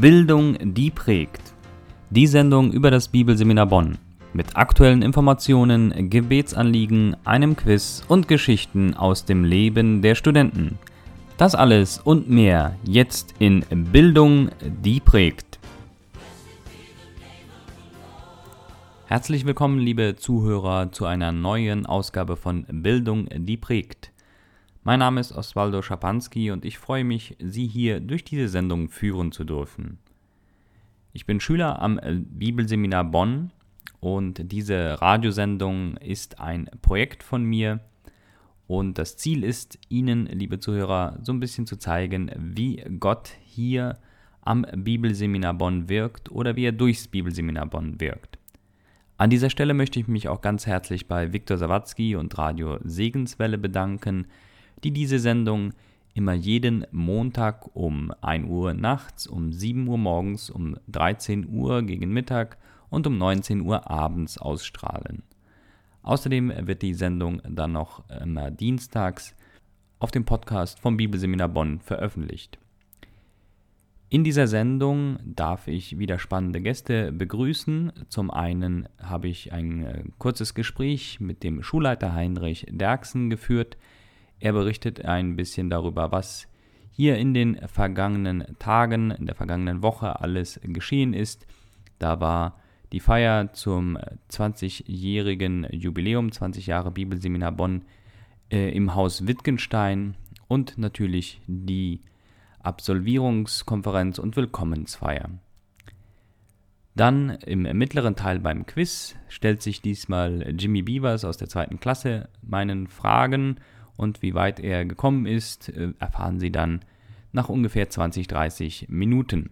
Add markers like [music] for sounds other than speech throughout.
Bildung, die prägt. Die Sendung über das Bibelseminar Bonn. Mit aktuellen Informationen, Gebetsanliegen, einem Quiz und Geschichten aus dem Leben der Studenten. Das alles und mehr jetzt in Bildung, die prägt. Herzlich willkommen, liebe Zuhörer, zu einer neuen Ausgabe von Bildung, die prägt. Mein Name ist Oswaldo Schapanski und ich freue mich, Sie hier durch diese Sendung führen zu dürfen. Ich bin Schüler am äh, Bibelseminar Bonn und diese Radiosendung ist ein Projekt von mir und das Ziel ist, Ihnen, liebe Zuhörer, so ein bisschen zu zeigen, wie Gott hier am Bibelseminar Bonn wirkt oder wie er durchs Bibelseminar Bonn wirkt. An dieser Stelle möchte ich mich auch ganz herzlich bei Viktor Sawatzki und Radio Segenswelle bedanken, die diese Sendung immer jeden Montag um 1 Uhr nachts, um 7 Uhr morgens, um 13 Uhr gegen Mittag und um 19 Uhr abends ausstrahlen. Außerdem wird die Sendung dann noch immer dienstags auf dem Podcast vom Bibelseminar Bonn veröffentlicht. In dieser Sendung darf ich wieder spannende Gäste begrüßen. Zum einen habe ich ein äh, kurzes Gespräch mit dem Schulleiter Heinrich Derksen geführt, er berichtet ein bisschen darüber, was hier in den vergangenen Tagen, in der vergangenen Woche alles geschehen ist. Da war die Feier zum 20-jährigen Jubiläum, 20 Jahre Bibelseminar Bonn äh, im Haus Wittgenstein und natürlich die Absolvierungskonferenz und Willkommensfeier. Dann im mittleren Teil beim Quiz stellt sich diesmal Jimmy Beavers aus der zweiten Klasse meinen Fragen und wie weit er gekommen ist, äh, erfahren Sie dann nach ungefähr 20, 30 Minuten.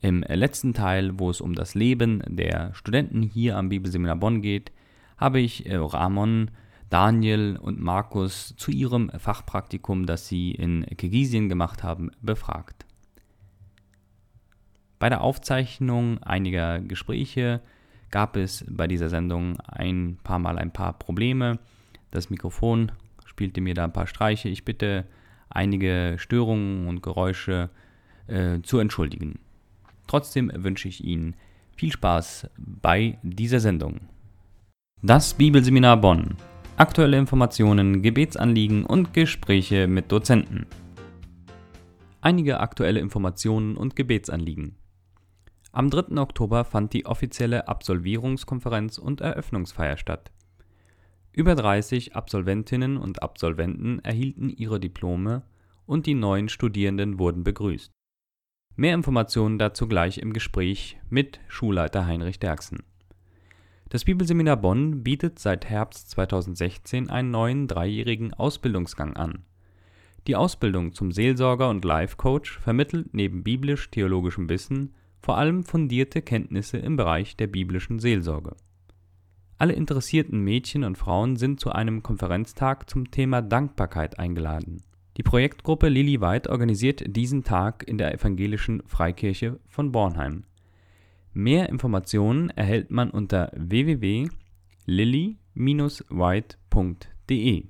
Im letzten Teil, wo es um das Leben der Studenten hier am Bibelseminar Bonn geht, habe ich äh, Ramon, Daniel und Markus zu ihrem Fachpraktikum, das sie in Kirgisien gemacht haben, befragt. Bei der Aufzeichnung einiger Gespräche gab es bei dieser Sendung ein paar Mal ein paar Probleme. Das Mikrofon spielte mir da ein paar Streiche. Ich bitte einige Störungen und Geräusche äh, zu entschuldigen. Trotzdem wünsche ich Ihnen viel Spaß bei dieser Sendung. Das Bibelseminar Bonn. Aktuelle Informationen, Gebetsanliegen und Gespräche mit Dozenten. Einige aktuelle Informationen und Gebetsanliegen. Am 3. Oktober fand die offizielle Absolvierungskonferenz und Eröffnungsfeier statt. Über 30 Absolventinnen und Absolventen erhielten ihre Diplome und die neuen Studierenden wurden begrüßt. Mehr Informationen dazu gleich im Gespräch mit Schulleiter Heinrich Derksen. Das Bibelseminar Bonn bietet seit Herbst 2016 einen neuen dreijährigen Ausbildungsgang an. Die Ausbildung zum Seelsorger und Life Coach vermittelt neben biblisch-theologischem Wissen vor allem fundierte Kenntnisse im Bereich der biblischen Seelsorge alle interessierten Mädchen und Frauen sind zu einem Konferenztag zum Thema Dankbarkeit eingeladen. Die Projektgruppe Lilly White organisiert diesen Tag in der Evangelischen Freikirche von Bornheim. Mehr Informationen erhält man unter www.lilly-white.de.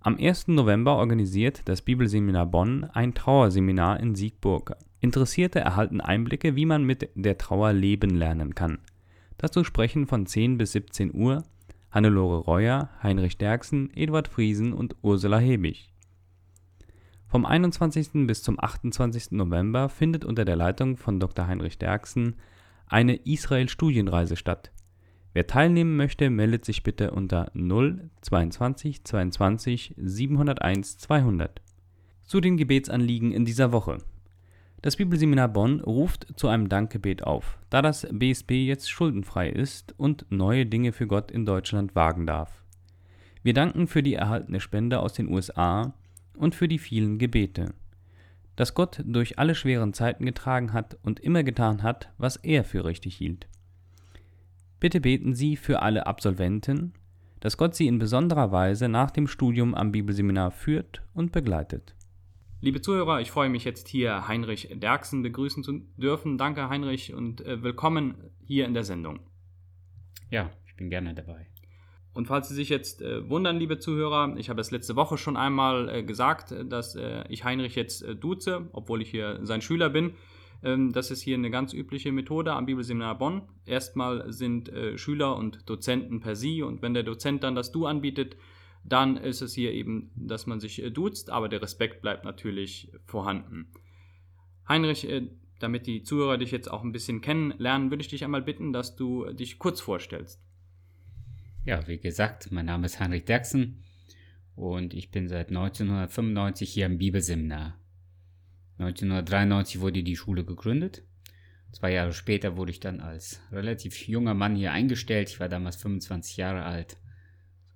Am 1. November organisiert das Bibelseminar Bonn ein Trauerseminar in Siegburg. Interessierte erhalten Einblicke, wie man mit der Trauer leben lernen kann. Dazu sprechen von 10 bis 17 Uhr Hannelore Reuer, Heinrich Derksen, Eduard Friesen und Ursula Hebig. Vom 21. bis zum 28. November findet unter der Leitung von Dr. Heinrich Derksen eine Israel-Studienreise statt. Wer teilnehmen möchte, meldet sich bitte unter 0 22 22 701 200. Zu den Gebetsanliegen in dieser Woche. Das Bibelseminar Bonn ruft zu einem Dankgebet auf, da das BSB jetzt schuldenfrei ist und neue Dinge für Gott in Deutschland wagen darf. Wir danken für die erhaltene Spende aus den USA und für die vielen Gebete. Dass Gott durch alle schweren Zeiten getragen hat und immer getan hat, was er für richtig hielt. Bitte beten Sie für alle Absolventen, dass Gott sie in besonderer Weise nach dem Studium am Bibelseminar führt und begleitet. Liebe Zuhörer, ich freue mich jetzt hier Heinrich Derksen begrüßen zu dürfen. Danke Heinrich und äh, willkommen hier in der Sendung. Ja, ich bin gerne dabei. Und falls Sie sich jetzt äh, wundern, liebe Zuhörer, ich habe es letzte Woche schon einmal äh, gesagt, dass äh, ich Heinrich jetzt äh, duze, obwohl ich hier sein Schüler bin. Ähm, das ist hier eine ganz übliche Methode am Bibelseminar Bonn. Erstmal sind äh, Schüler und Dozenten per Sie und wenn der Dozent dann das Du anbietet, dann ist es hier eben, dass man sich äh, duzt, aber der Respekt bleibt natürlich vorhanden. Heinrich, äh, damit die Zuhörer dich jetzt auch ein bisschen kennenlernen, würde ich dich einmal bitten, dass du dich kurz vorstellst. Ja, wie gesagt, mein Name ist Heinrich Derksen und ich bin seit 1995 hier am Bibelseminar. 1993 wurde die Schule gegründet. Zwei Jahre später wurde ich dann als relativ junger Mann hier eingestellt. Ich war damals 25 Jahre alt.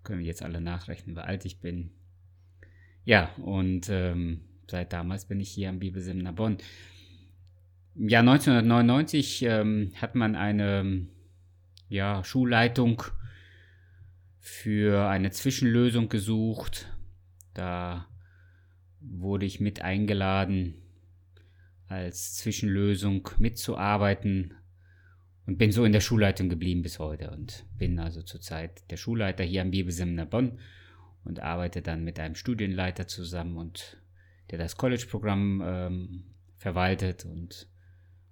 Können wir jetzt alle nachrechnen, wie alt ich bin. Ja, und ähm, seit damals bin ich hier am Bibelseminar Bonn. Im Jahr 1999 ähm, hat man eine ja, Schulleitung für eine Zwischenlösung gesucht. Da wurde ich mit eingeladen, als Zwischenlösung mitzuarbeiten und bin so in der Schulleitung geblieben bis heute und bin also zurzeit der Schulleiter hier am Bibelseminar Bonn und arbeite dann mit einem Studienleiter zusammen und der das College-Programm ähm, verwaltet und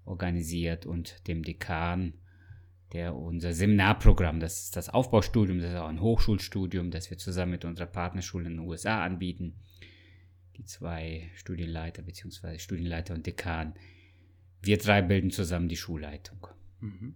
organisiert und dem Dekan, der unser Seminarprogramm, das ist das Aufbaustudium, das ist auch ein Hochschulstudium, das wir zusammen mit unserer Partnerschule in den USA anbieten. Die zwei Studienleiter bzw. Studienleiter und Dekan. Wir drei bilden zusammen die Schulleitung. Mhm.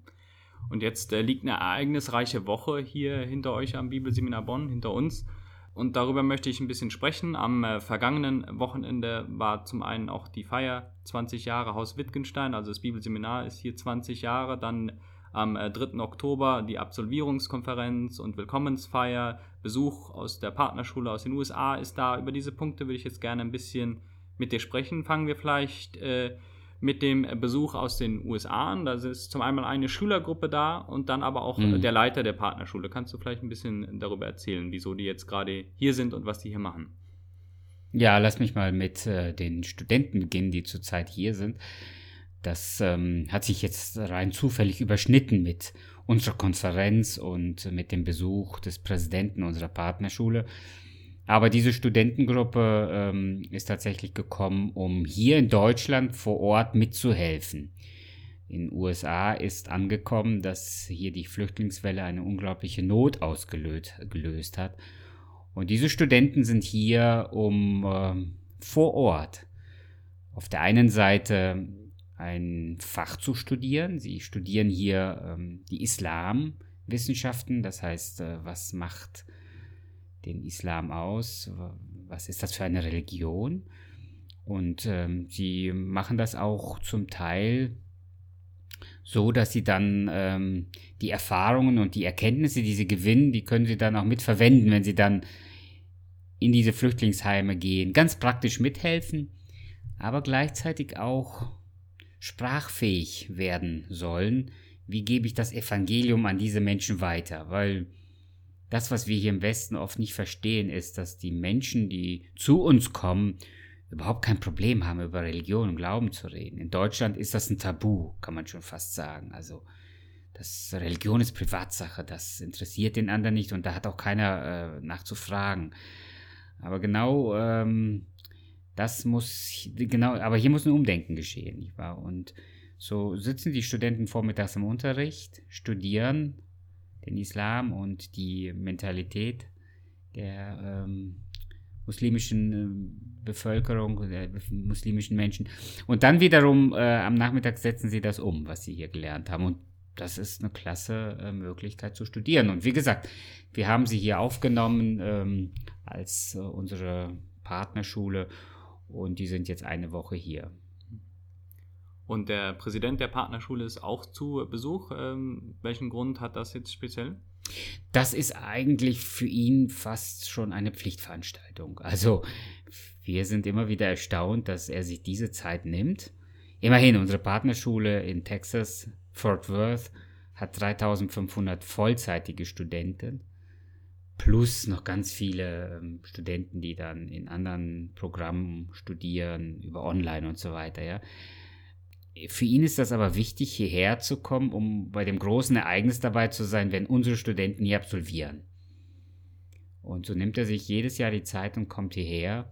Und jetzt äh, liegt eine ereignisreiche Woche hier hinter euch am Bibelseminar Bonn, hinter uns. Und darüber möchte ich ein bisschen sprechen. Am äh, vergangenen Wochenende war zum einen auch die Feier 20 Jahre Haus Wittgenstein, also das Bibelseminar ist hier 20 Jahre. Dann am äh, 3. Oktober die Absolvierungskonferenz und Willkommensfeier. Besuch aus der Partnerschule aus den USA ist da. Über diese Punkte würde ich jetzt gerne ein bisschen mit dir sprechen. Fangen wir vielleicht äh, mit dem Besuch aus den USA an. Da ist zum einen eine Schülergruppe da und dann aber auch mhm. der Leiter der Partnerschule. Kannst du vielleicht ein bisschen darüber erzählen, wieso die jetzt gerade hier sind und was die hier machen? Ja, lass mich mal mit äh, den Studenten beginnen, die zurzeit hier sind. Das ähm, hat sich jetzt rein zufällig überschnitten mit unserer Konferenz und mit dem Besuch des Präsidenten unserer Partnerschule. Aber diese Studentengruppe ähm, ist tatsächlich gekommen, um hier in Deutschland vor Ort mitzuhelfen. In den USA ist angekommen, dass hier die Flüchtlingswelle eine unglaubliche Not ausgelöst hat. Und diese Studenten sind hier, um äh, vor Ort auf der einen Seite ein Fach zu studieren. Sie studieren hier ähm, die Islamwissenschaften, das heißt, äh, was macht den Islam aus? Was ist das für eine Religion? Und ähm, sie machen das auch zum Teil so, dass sie dann ähm, die Erfahrungen und die Erkenntnisse, die sie gewinnen, die können sie dann auch mitverwenden, wenn sie dann in diese Flüchtlingsheime gehen. Ganz praktisch mithelfen, aber gleichzeitig auch sprachfähig werden sollen. Wie gebe ich das Evangelium an diese Menschen weiter? Weil das, was wir hier im Westen oft nicht verstehen, ist, dass die Menschen, die zu uns kommen, überhaupt kein Problem haben, über Religion und Glauben zu reden. In Deutschland ist das ein Tabu, kann man schon fast sagen. Also, das Religion ist Privatsache, das interessiert den anderen nicht und da hat auch keiner äh, nachzufragen. Aber genau ähm, das muss, genau, aber hier muss ein Umdenken geschehen, nicht wahr? Und so sitzen die Studenten vormittags im Unterricht, studieren den Islam und die Mentalität der ähm, muslimischen äh, Bevölkerung, der muslimischen Menschen. Und dann wiederum äh, am Nachmittag setzen sie das um, was sie hier gelernt haben. Und das ist eine klasse äh, Möglichkeit zu studieren. Und wie gesagt, wir haben sie hier aufgenommen ähm, als äh, unsere Partnerschule und die sind jetzt eine Woche hier. Und der Präsident der Partnerschule ist auch zu Besuch. Ähm, welchen Grund hat das jetzt speziell? Das ist eigentlich für ihn fast schon eine Pflichtveranstaltung. Also wir sind immer wieder erstaunt, dass er sich diese Zeit nimmt. Immerhin, unsere Partnerschule in Texas, Fort Worth, hat 3500 vollzeitige Studenten plus noch ganz viele ähm, Studenten, die dann in anderen Programmen studieren, über Online und so weiter, ja. Für ihn ist das aber wichtig, hierher zu kommen, um bei dem großen Ereignis dabei zu sein, wenn unsere Studenten hier absolvieren. Und so nimmt er sich jedes Jahr die Zeit und kommt hierher.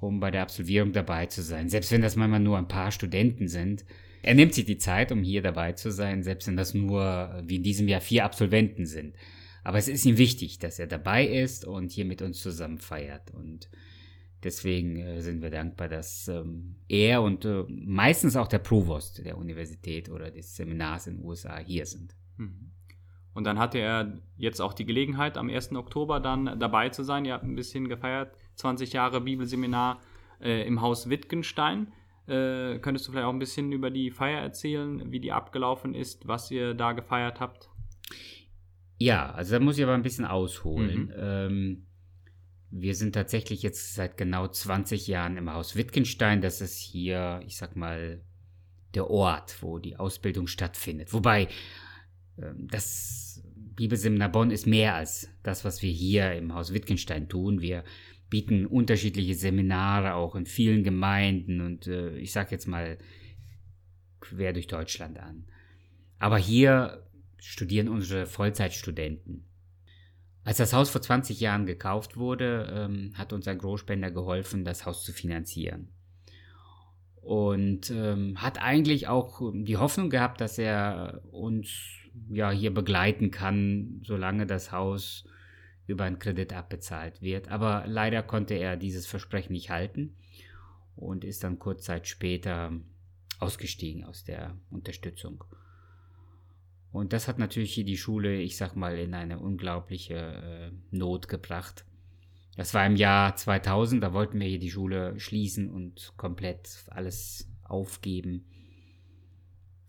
um bei der Absolvierung dabei zu sein. Selbst wenn das manchmal nur ein paar Studenten sind. Er nimmt sich die Zeit, um hier dabei zu sein, selbst wenn das nur, wie in diesem Jahr, vier Absolventen sind. Aber es ist ihm wichtig, dass er dabei ist und hier mit uns zusammen feiert. Und deswegen äh, sind wir dankbar, dass ähm, er und äh, meistens auch der Provost der Universität oder des Seminars in den USA hier sind. Mhm. Und dann hatte er jetzt auch die Gelegenheit, am 1. Oktober dann dabei zu sein. Ihr habt ein bisschen gefeiert, 20 Jahre Bibelseminar äh, im Haus Wittgenstein. Könntest du vielleicht auch ein bisschen über die Feier erzählen, wie die abgelaufen ist, was ihr da gefeiert habt? Ja, also da muss ich aber ein bisschen ausholen. Mhm. Ähm, wir sind tatsächlich jetzt seit genau 20 Jahren im Haus Wittgenstein. Das ist hier, ich sag mal, der Ort, wo die Ausbildung stattfindet. Wobei ähm, das Bibelseminar Bonn ist mehr als das, was wir hier im Haus Wittgenstein tun. Wir bieten unterschiedliche Seminare auch in vielen Gemeinden und äh, ich sag jetzt mal quer durch Deutschland an. Aber hier studieren unsere Vollzeitstudenten. Als das Haus vor 20 Jahren gekauft wurde, ähm, hat uns ein Großspender geholfen, das Haus zu finanzieren. Und ähm, hat eigentlich auch die Hoffnung gehabt, dass er uns ja hier begleiten kann, solange das Haus über einen Kredit abbezahlt wird. Aber leider konnte er dieses Versprechen nicht halten und ist dann kurz Zeit später ausgestiegen aus der Unterstützung. Und das hat natürlich hier die Schule, ich sag mal, in eine unglaubliche äh, Not gebracht. Das war im Jahr 2000, da wollten wir hier die Schule schließen und komplett alles aufgeben.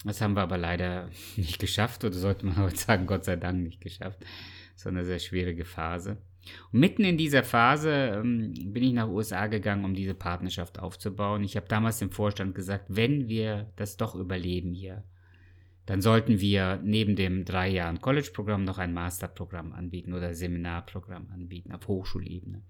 Das haben wir aber leider [laughs] nicht geschafft, oder sollte man [laughs] heute sagen, Gott sei Dank nicht geschafft. So eine sehr schwierige Phase. Und mitten in dieser Phase ähm, bin ich nach USA gegangen, um diese Partnerschaft aufzubauen. Ich habe damals dem Vorstand gesagt, wenn wir das doch überleben hier, dann sollten wir neben dem drei Jahren College-Programm noch ein Masterprogramm anbieten oder Seminarprogramm anbieten auf Hochschulebene.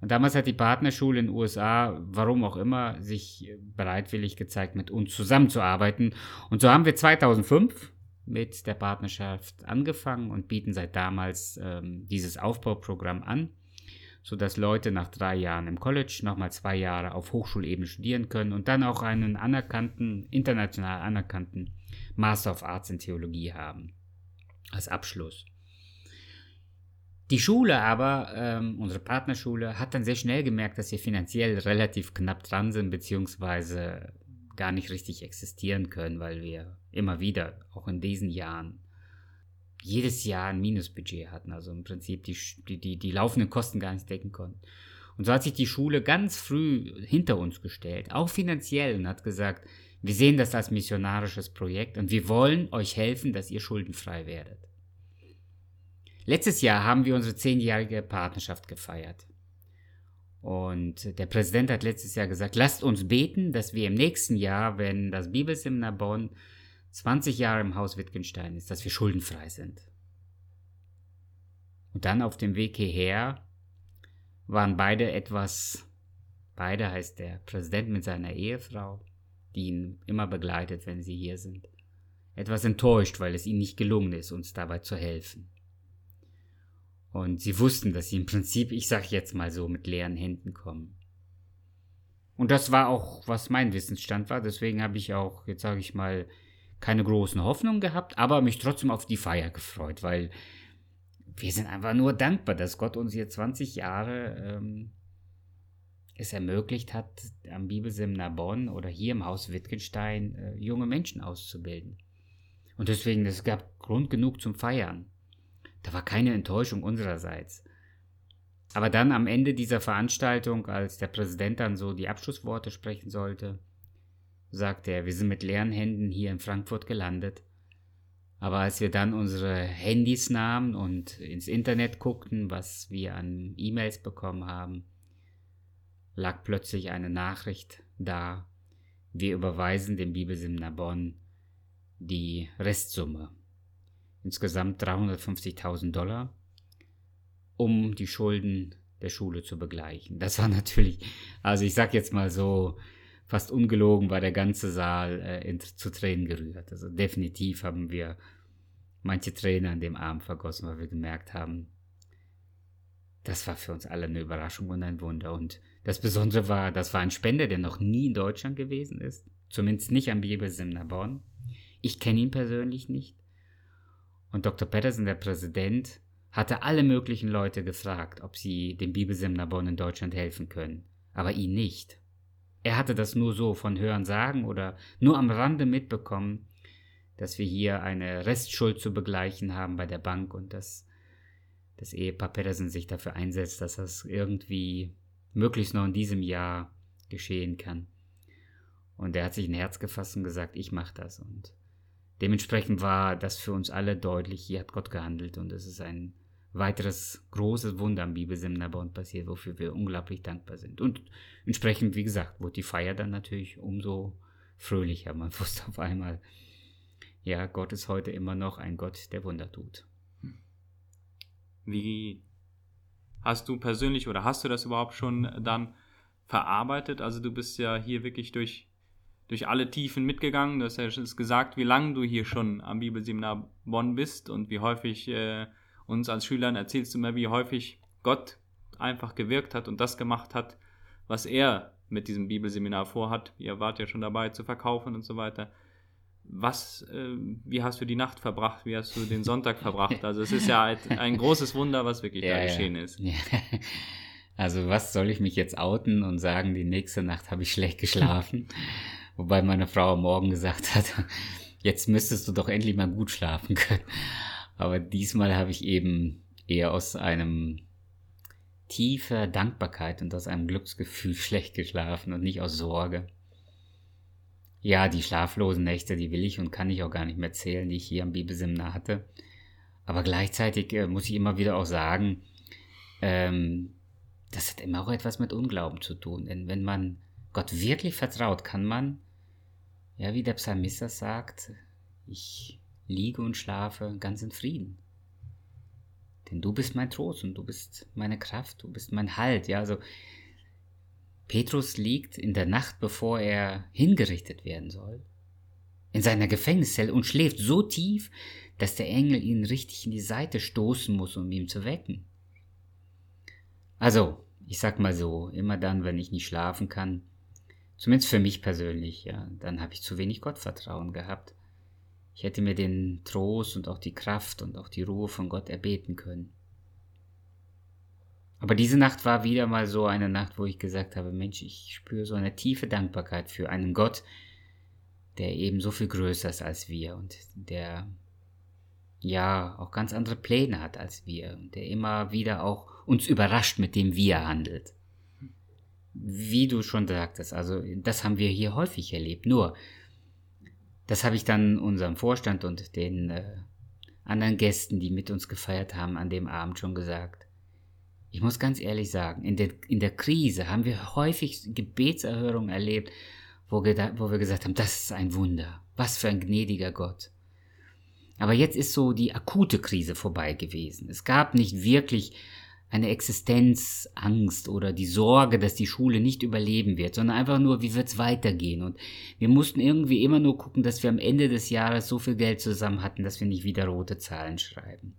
Und damals hat die Partnerschule in den USA, warum auch immer, sich bereitwillig gezeigt, mit uns zusammenzuarbeiten. Und so haben wir 2005 mit der Partnerschaft angefangen und bieten seit damals ähm, dieses Aufbauprogramm an, sodass Leute nach drei Jahren im College nochmal zwei Jahre auf Hochschulebene studieren können und dann auch einen anerkannten, international anerkannten Master of Arts in Theologie haben als Abschluss. Die Schule aber, ähm, unsere Partnerschule, hat dann sehr schnell gemerkt, dass wir finanziell relativ knapp dran sind, beziehungsweise gar nicht richtig existieren können, weil wir immer wieder, auch in diesen Jahren, jedes Jahr ein Minusbudget hatten, also im Prinzip die, die, die laufenden Kosten gar nicht decken konnten. Und so hat sich die Schule ganz früh hinter uns gestellt, auch finanziell, und hat gesagt, wir sehen das als missionarisches Projekt und wir wollen euch helfen, dass ihr schuldenfrei werdet. Letztes Jahr haben wir unsere zehnjährige Partnerschaft gefeiert. Und der Präsident hat letztes Jahr gesagt, lasst uns beten, dass wir im nächsten Jahr, wenn das Bibelseminar Bonn 20 Jahre im Haus Wittgenstein ist, dass wir schuldenfrei sind. Und dann auf dem Weg hierher waren beide etwas, beide heißt der Präsident mit seiner Ehefrau, ihn immer begleitet, wenn sie hier sind. Etwas enttäuscht, weil es ihnen nicht gelungen ist, uns dabei zu helfen. Und sie wussten, dass sie im Prinzip, ich sag jetzt mal so, mit leeren Händen kommen. Und das war auch, was mein Wissensstand war. Deswegen habe ich auch, jetzt sage ich mal, keine großen Hoffnungen gehabt, aber mich trotzdem auf die Feier gefreut, weil wir sind einfach nur dankbar, dass Gott uns hier 20 Jahre ähm, es ermöglicht hat, am Bibelseminar Bonn oder hier im Haus Wittgenstein äh, junge Menschen auszubilden. Und deswegen, es gab Grund genug zum Feiern. Da war keine Enttäuschung unsererseits. Aber dann am Ende dieser Veranstaltung, als der Präsident dann so die Abschlussworte sprechen sollte, sagte er, wir sind mit leeren Händen hier in Frankfurt gelandet. Aber als wir dann unsere Handys nahmen und ins Internet guckten, was wir an E-Mails bekommen haben, lag plötzlich eine Nachricht da. Wir überweisen dem Bibelseminar Bonn die Restsumme. Insgesamt 350.000 Dollar, um die Schulden der Schule zu begleichen. Das war natürlich, also ich sag jetzt mal so, fast ungelogen war der ganze Saal äh, in, zu Tränen gerührt. Also definitiv haben wir manche Tränen an dem Abend vergossen, weil wir gemerkt haben, das war für uns alle eine Überraschung und ein Wunder. Und Das Besondere war, das war ein Spender, der noch nie in Deutschland gewesen ist. Zumindest nicht am Bibelsemner Bonn. Ich kenne ihn persönlich nicht. Und Dr. Patterson, der Präsident, hatte alle möglichen Leute gefragt, ob sie dem Bibelsemner Bonn in Deutschland helfen können, aber ihn nicht. Er hatte das nur so von Hören sagen oder nur am Rande mitbekommen, dass wir hier eine Restschuld zu begleichen haben bei der Bank und dass das Ehepaar Pedersen sich dafür einsetzt, dass das irgendwie möglichst noch in diesem Jahr geschehen kann. Und er hat sich ein Herz gefasst und gesagt, ich mache das. Und dementsprechend war das für uns alle deutlich, hier hat Gott gehandelt und es ist ein weiteres großes Wunder am Bibelseminarbund passiert, wofür wir unglaublich dankbar sind. Und entsprechend, wie gesagt, wurde die Feier dann natürlich umso fröhlicher. Man [laughs] wusste auf einmal, ja, Gott ist heute immer noch ein Gott, der Wunder tut. Wie hast du persönlich oder hast du das überhaupt schon dann verarbeitet? Also du bist ja hier wirklich durch, durch alle Tiefen mitgegangen. Du hast ja schon gesagt, wie lange du hier schon am Bibelseminar Bonn bist und wie häufig äh, uns als Schülern erzählst du immer, wie häufig Gott einfach gewirkt hat und das gemacht hat, was er mit diesem Bibelseminar vorhat. Ihr wart ja schon dabei zu verkaufen und so weiter. Was, äh, wie hast du die Nacht verbracht? Wie hast du den Sonntag verbracht? Also es ist ja ein, ein großes Wunder, was wirklich ja, da geschehen ja. ist. Ja. Also was soll ich mich jetzt outen und sagen, die nächste Nacht habe ich schlecht geschlafen? Wobei meine Frau am Morgen gesagt hat, jetzt müsstest du doch endlich mal gut schlafen können. Aber diesmal habe ich eben eher aus einem tiefer Dankbarkeit und aus einem Glücksgefühl [laughs] schlecht geschlafen und nicht aus Sorge. Ja, die schlaflosen Nächte, die will ich und kann ich auch gar nicht mehr zählen, die ich hier am Bibelseminar hatte. Aber gleichzeitig äh, muss ich immer wieder auch sagen, ähm, das hat immer auch etwas mit Unglauben zu tun. Denn wenn man Gott wirklich vertraut, kann man, ja, wie der Psalmist das sagt, ich liege und schlafe ganz in Frieden. Denn du bist mein Trost und du bist meine Kraft, du bist mein Halt. Ja, also Petrus liegt in der Nacht, bevor er hingerichtet werden soll, in seiner Gefängniszelle und schläft so tief, dass der Engel ihn richtig in die Seite stoßen muss, um ihn zu wecken. Also, ich sag mal so, immer dann, wenn ich nicht schlafen kann, zumindest für mich persönlich, ja, dann habe ich zu wenig Gottvertrauen gehabt. Ich hätte mir den Trost und auch die Kraft und auch die Ruhe von Gott erbeten können. Aber diese Nacht war wieder mal so eine Nacht, wo ich gesagt habe, Mensch, ich spüre so eine tiefe Dankbarkeit für einen Gott, der eben so viel größer ist als wir und der ja auch ganz andere Pläne hat als wir und der immer wieder auch uns überrascht, mit dem wir handelt. Wie du schon sagtest, also das haben wir hier häufig erlebt. Nur das habe ich dann unserem Vorstand und den äh, anderen Gästen, die mit uns gefeiert haben, an dem Abend schon gesagt. Ich muss ganz ehrlich sagen, in der, in der Krise haben wir häufig Gebetserhörungen erlebt, wo, wo wir gesagt haben, das ist ein Wunder. Was für ein gnädiger Gott. Aber jetzt ist so die akute Krise vorbei gewesen. Es gab nicht wirklich eine Existenzangst oder die Sorge, dass die Schule nicht überleben wird, sondern einfach nur, wie wird's weitergehen? Und wir mussten irgendwie immer nur gucken, dass wir am Ende des Jahres so viel Geld zusammen hatten, dass wir nicht wieder rote Zahlen schreiben.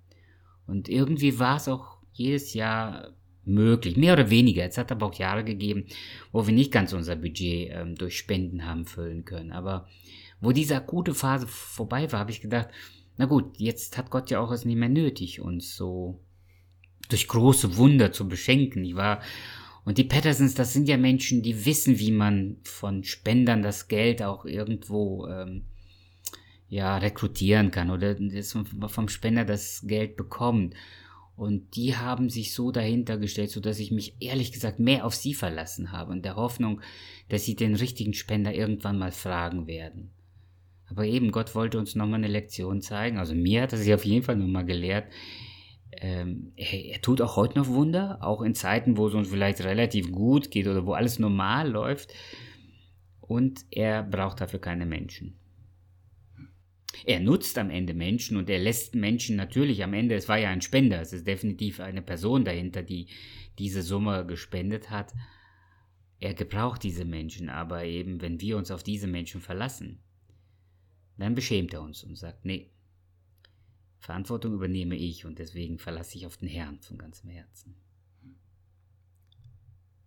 Und irgendwie war es auch jedes Jahr möglich, mehr oder weniger. Es hat aber auch Jahre gegeben, wo wir nicht ganz unser Budget ähm, durch Spenden haben füllen können. Aber wo diese akute Phase vorbei war, habe ich gedacht, na gut, jetzt hat Gott ja auch es nicht mehr nötig, uns so durch große Wunder zu beschenken, nicht wahr? Und die Pattersons, das sind ja Menschen, die wissen, wie man von Spendern das Geld auch irgendwo ähm, ja rekrutieren kann oder vom Spender das Geld bekommt. Und die haben sich so dahinter gestellt, so dass ich mich ehrlich gesagt mehr auf sie verlassen habe, in der Hoffnung, dass sie den richtigen Spender irgendwann mal fragen werden. Aber eben, Gott wollte uns nochmal eine Lektion zeigen. Also mir hat er sich auf jeden Fall nochmal gelehrt, ähm, er, er, tut auch heute noch Wunder, auch in Zeiten, wo es uns vielleicht relativ gut geht oder wo alles normal läuft. Und er braucht dafür keine Menschen. Er nutzt am Ende Menschen und er lässt Menschen natürlich am Ende, es war ja ein Spender, es ist definitiv eine Person dahinter, die diese Summe gespendet hat. Er gebraucht diese Menschen, aber eben, wenn wir uns auf diese Menschen verlassen, dann beschämt er uns und sagt, nee, Verantwortung übernehme ich und deswegen verlasse ich auf den Herrn von ganzem Herzen.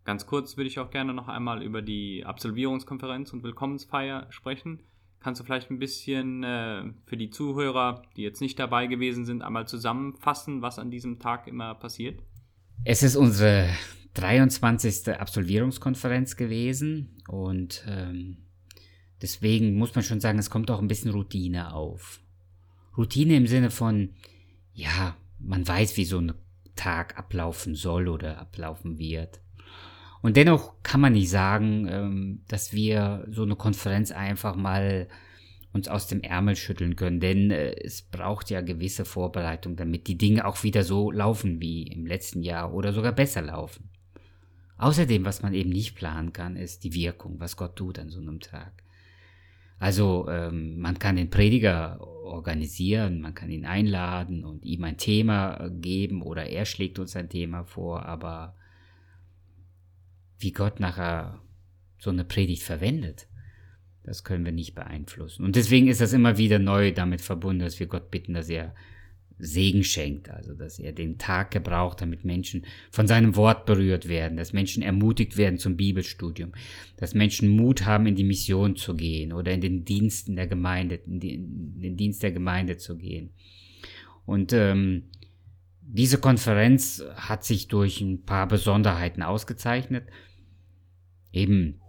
Ganz kurz würde ich auch gerne noch einmal über die Absolvierungskonferenz und Willkommensfeier sprechen. Kannst du vielleicht ein bisschen äh, für die Zuhörer, die jetzt nicht dabei gewesen sind, einmal zusammenfassen, was an diesem Tag immer passiert? Es ist unsere 23. Absolvierungskonferenz gewesen und ähm, deswegen muss man schon sagen, es kommt auch ein bisschen Routine auf. Routine im Sinne von, ja, man weiß, wie so ein Tag ablaufen soll oder ablaufen wird. Und dennoch kann man nicht sagen, ähm, dass wir so eine Konferenz einfach mal uns aus dem Ärmel schütteln können, denn äh, es braucht ja gewisse Vorbereitung, damit die Dinge auch wieder so laufen wie im letzten Jahr oder sogar besser laufen. Außerdem, was man eben nicht planen kann, ist die Wirkung, was Gott tut an so einem Tag. Also ähm, man kann den Prediger organisieren, man kann ihn einladen und ihm ein Thema geben oder er schlägt uns ein Thema vor, aber wie Gott nachher so eine Predigt verwendet, das können wir nicht beeinflussen. Und deswegen ist das immer wieder neu damit verbunden, dass wir Gott bitten, dass er Segen schenkt, also dass er den Tag gebraucht, damit Menschen von seinem Wort berührt werden, dass Menschen ermutigt werden zum Bibelstudium, dass Menschen Mut haben, in die Mission zu gehen oder in den Diensten der Gemeinde, in den Dienst der Gemeinde zu gehen. Und ähm, diese Konferenz hat sich durch ein paar Besonderheiten ausgezeichnet. Eben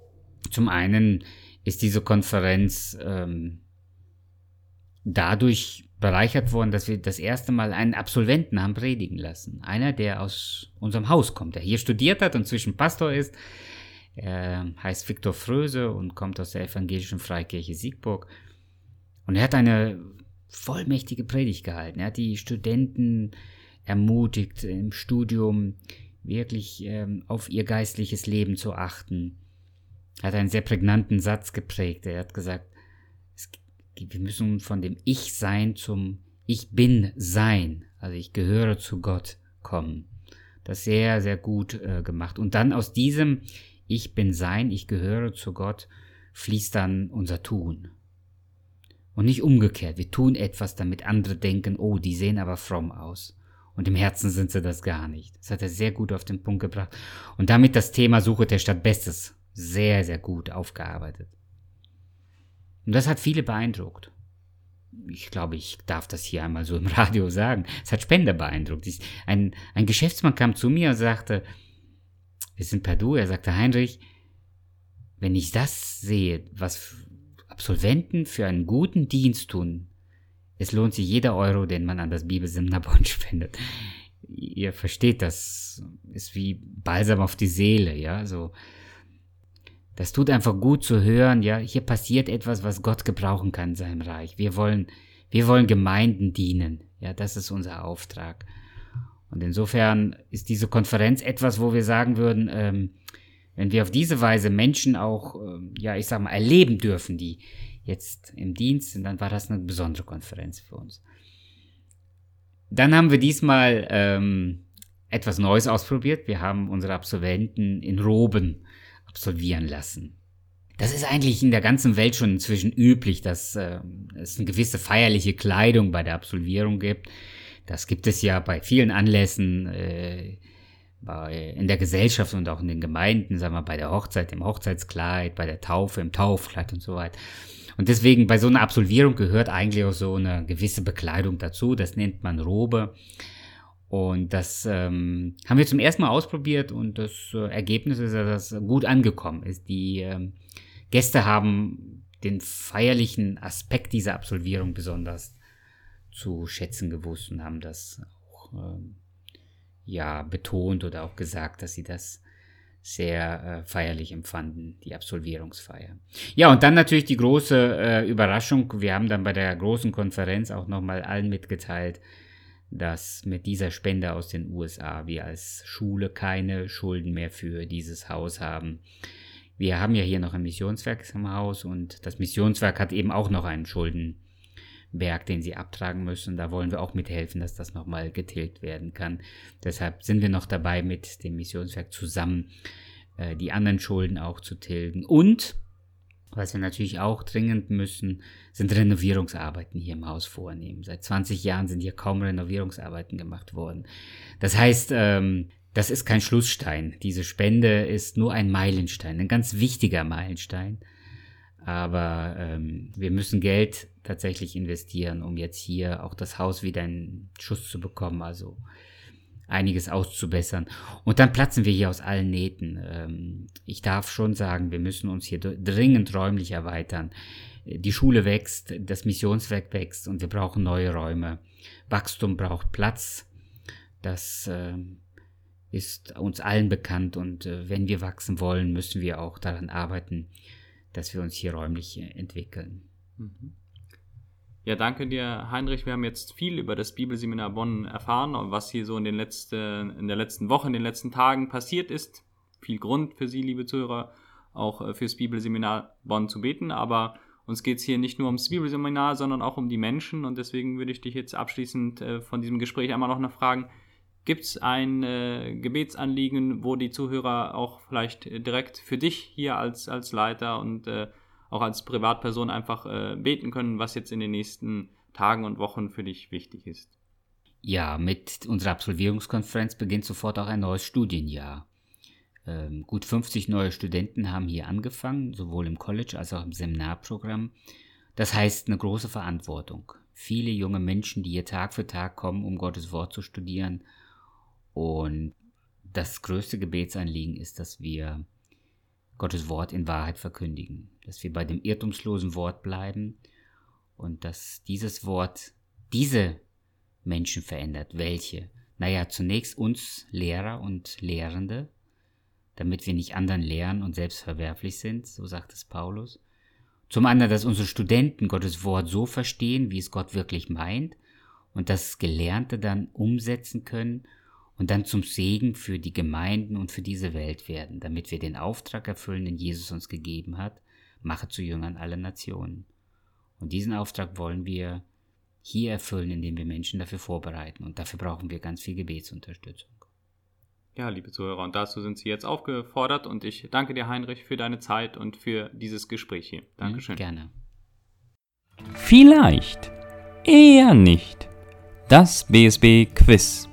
zum einen ist diese Konferenz ähm, dadurch bereichert worden, dass wir das erste Mal einen Absolventen haben predigen lassen. Einer, der aus unserem Haus kommt, der hier studiert hat und zwischen Pastor ist. Er heißt Viktor Fröse und kommt aus der evangelischen Freikirche Siegburg. Und er hat eine vollmächtige Predigt gehalten. Er hat die Studenten ermutigt, im Studium wirklich ähm, auf ihr geistliches Leben zu achten. Er hat einen sehr prägnanten Satz geprägt. Er hat gesagt, es, wir müssen von dem Ich-Sein zum Ich bin-Sein, also ich gehöre zu Gott, kommen. Das sehr, sehr gut äh, gemacht. Und dann aus diesem Ich bin-Sein, ich gehöre zu Gott, fließt dann unser Tun. Und nicht umgekehrt. Wir tun etwas, damit andere denken, oh, die sehen aber fromm aus. Und im Herzen sind sie das gar nicht. Das hat er sehr gut auf den Punkt gebracht. Und damit das Thema Suche der Stadt Bestes sehr, sehr gut aufgearbeitet. Und das hat viele beeindruckt. Ich glaube, ich darf das hier einmal so im Radio sagen. Es hat Spender beeindruckt. Ein, ein Geschäftsmann kam zu mir und sagte, wir sind per Du, er sagte, Heinrich, wenn ich das sehe, was Absolventen für einen guten Dienst tun, es lohnt sich jeder Euro, den man an das Bibelseminarbond [laughs] spendet. Ihr versteht, das ist wie Balsam auf die Seele, ja, so. Das tut einfach gut zu hören, ja, hier passiert etwas, was Gott gebrauchen kann in seinem Reich. Wir wollen, wir wollen Gemeinden dienen, ja, das ist unser Auftrag. Und insofern ist diese Konferenz etwas, wo wir sagen würden, ähm, wenn wir auf diese Weise Menschen auch, ähm, ja, ich sag mal, erleben dürfen, die, jetzt im Dienst und dann war das eine besondere Konferenz für uns. Dann haben wir diesmal ähm, etwas Neues ausprobiert. Wir haben unsere Absolventen in Roben absolvieren lassen. Das ist eigentlich in der ganzen Welt schon inzwischen üblich, dass äh, es eine gewisse feierliche Kleidung bei der Absolvierung gibt. Das gibt es ja bei vielen Anlässen äh, bei, in der Gesellschaft und auch in den Gemeinden, sagen wir bei der Hochzeit im Hochzeitskleid, bei der Taufe im Taufkleid und so weiter. Und deswegen bei so einer Absolvierung gehört eigentlich auch so eine gewisse Bekleidung dazu. Das nennt man Robe. Und das ähm, haben wir zum ersten Mal ausprobiert und das äh, Ergebnis ist, dass das gut angekommen ist. Die ähm, Gäste haben den feierlichen Aspekt dieser Absolvierung besonders zu schätzen gewusst und haben das auch ähm, ja betont oder auch gesagt, dass sie das sehr äh, feierlich empfanden, die Absolvierungsfeier. Ja, und dann natürlich die große äh, Überraschung. Wir haben dann bei der großen Konferenz auch nochmal allen mitgeteilt, dass mit dieser Spende aus den USA wir als Schule keine Schulden mehr für dieses Haus haben. Wir haben ja hier noch ein Missionswerk im Haus und das Missionswerk hat eben auch noch einen Schuldenberg, den sie abtragen müssen. Da wollen wir auch mithelfen, dass das nochmal getilgt werden kann. Deshalb sind wir noch dabei, mit dem Missionswerk zusammen äh, die anderen Schulden auch zu tilgen. Und was wir natürlich auch dringend müssen, sind Renovierungsarbeiten hier im Haus vornehmen. Seit 20 Jahren sind hier kaum Renovierungsarbeiten gemacht worden. Das heißt, ähm, das ist kein Schlussstein. Diese Spende ist nur ein Meilenstein, ein ganz wichtiger Meilenstein. Aber ähm, wir müssen Geld tatsächlich investieren, um jetzt hier auch das Haus wieder in Schuss zu bekommen, also einiges auszubessern. Und dann platzen wir hier aus allen Nähten. Ähm, ich darf schon sagen, wir müssen uns hier dringend räumlich erweitern. Die Schule wächst, das Missionswerk wächst und wir brauchen neue Räume. Wachstum braucht Platz. Das äh, ist uns allen bekannt und äh, wenn wir wachsen wollen, müssen wir auch daran arbeiten, dass wir uns hier räumlich äh, entwickeln. Mhm. Ja, danke dir, Heinrich. Wir haben jetzt viel über das Bibelseminar Bonn erfahren und was hier so in, den letzten, in der letzten Woche, in den letzten Tagen passiert ist. Viel Grund für Sie, liebe Zuhörer, auch äh, fürs Bibelseminar Bonn zu beten. Aber uns geht es hier nicht nur ums Bibelseminar, sondern auch um die Menschen. Und deswegen würde ich dich jetzt abschließend äh, von diesem Gespräch einmal noch noch fragen, Gibt es ein äh, Gebetsanliegen, wo die Zuhörer auch vielleicht direkt für dich hier als, als Leiter und äh, auch als Privatperson einfach äh, beten können, was jetzt in den nächsten Tagen und Wochen für dich wichtig ist? Ja, mit unserer Absolvierungskonferenz beginnt sofort auch ein neues Studienjahr. Ähm, gut 50 neue Studenten haben hier angefangen, sowohl im College als auch im Seminarprogramm. Das heißt eine große Verantwortung. Viele junge Menschen, die hier Tag für Tag kommen, um Gottes Wort zu studieren und das größte Gebetsanliegen ist, dass wir Gottes Wort in Wahrheit verkündigen, dass wir bei dem irrtumslosen Wort bleiben und dass dieses Wort diese Menschen verändert. Welche? Naja, zunächst uns Lehrer und Lehrende, damit wir nicht anderen lehren und selbst verwerflich sind, so sagt es Paulus. Zum anderen, dass unsere Studenten Gottes Wort so verstehen, wie es Gott wirklich meint und das Gelernte dann umsetzen können und dann zum Segen für die Gemeinden und für diese Welt werden, damit wir den Auftrag erfüllen, den Jesus uns gegeben hat, mache zu Jüngern alle Nationen. Und diesen Auftrag wollen wir hier erfüllen, indem wir Menschen dafür vorbereiten. Und dafür brauchen wir ganz viel Gebetsunterstützung. Ja, liebe Zuhörer, und dazu sind Sie jetzt aufgefordert. Und ich danke dir, Heinrich, für deine Zeit und für dieses Gespräch hier. Dankeschön. Ja, gerne. Vielleicht, eher nicht. Das BSB Quiz.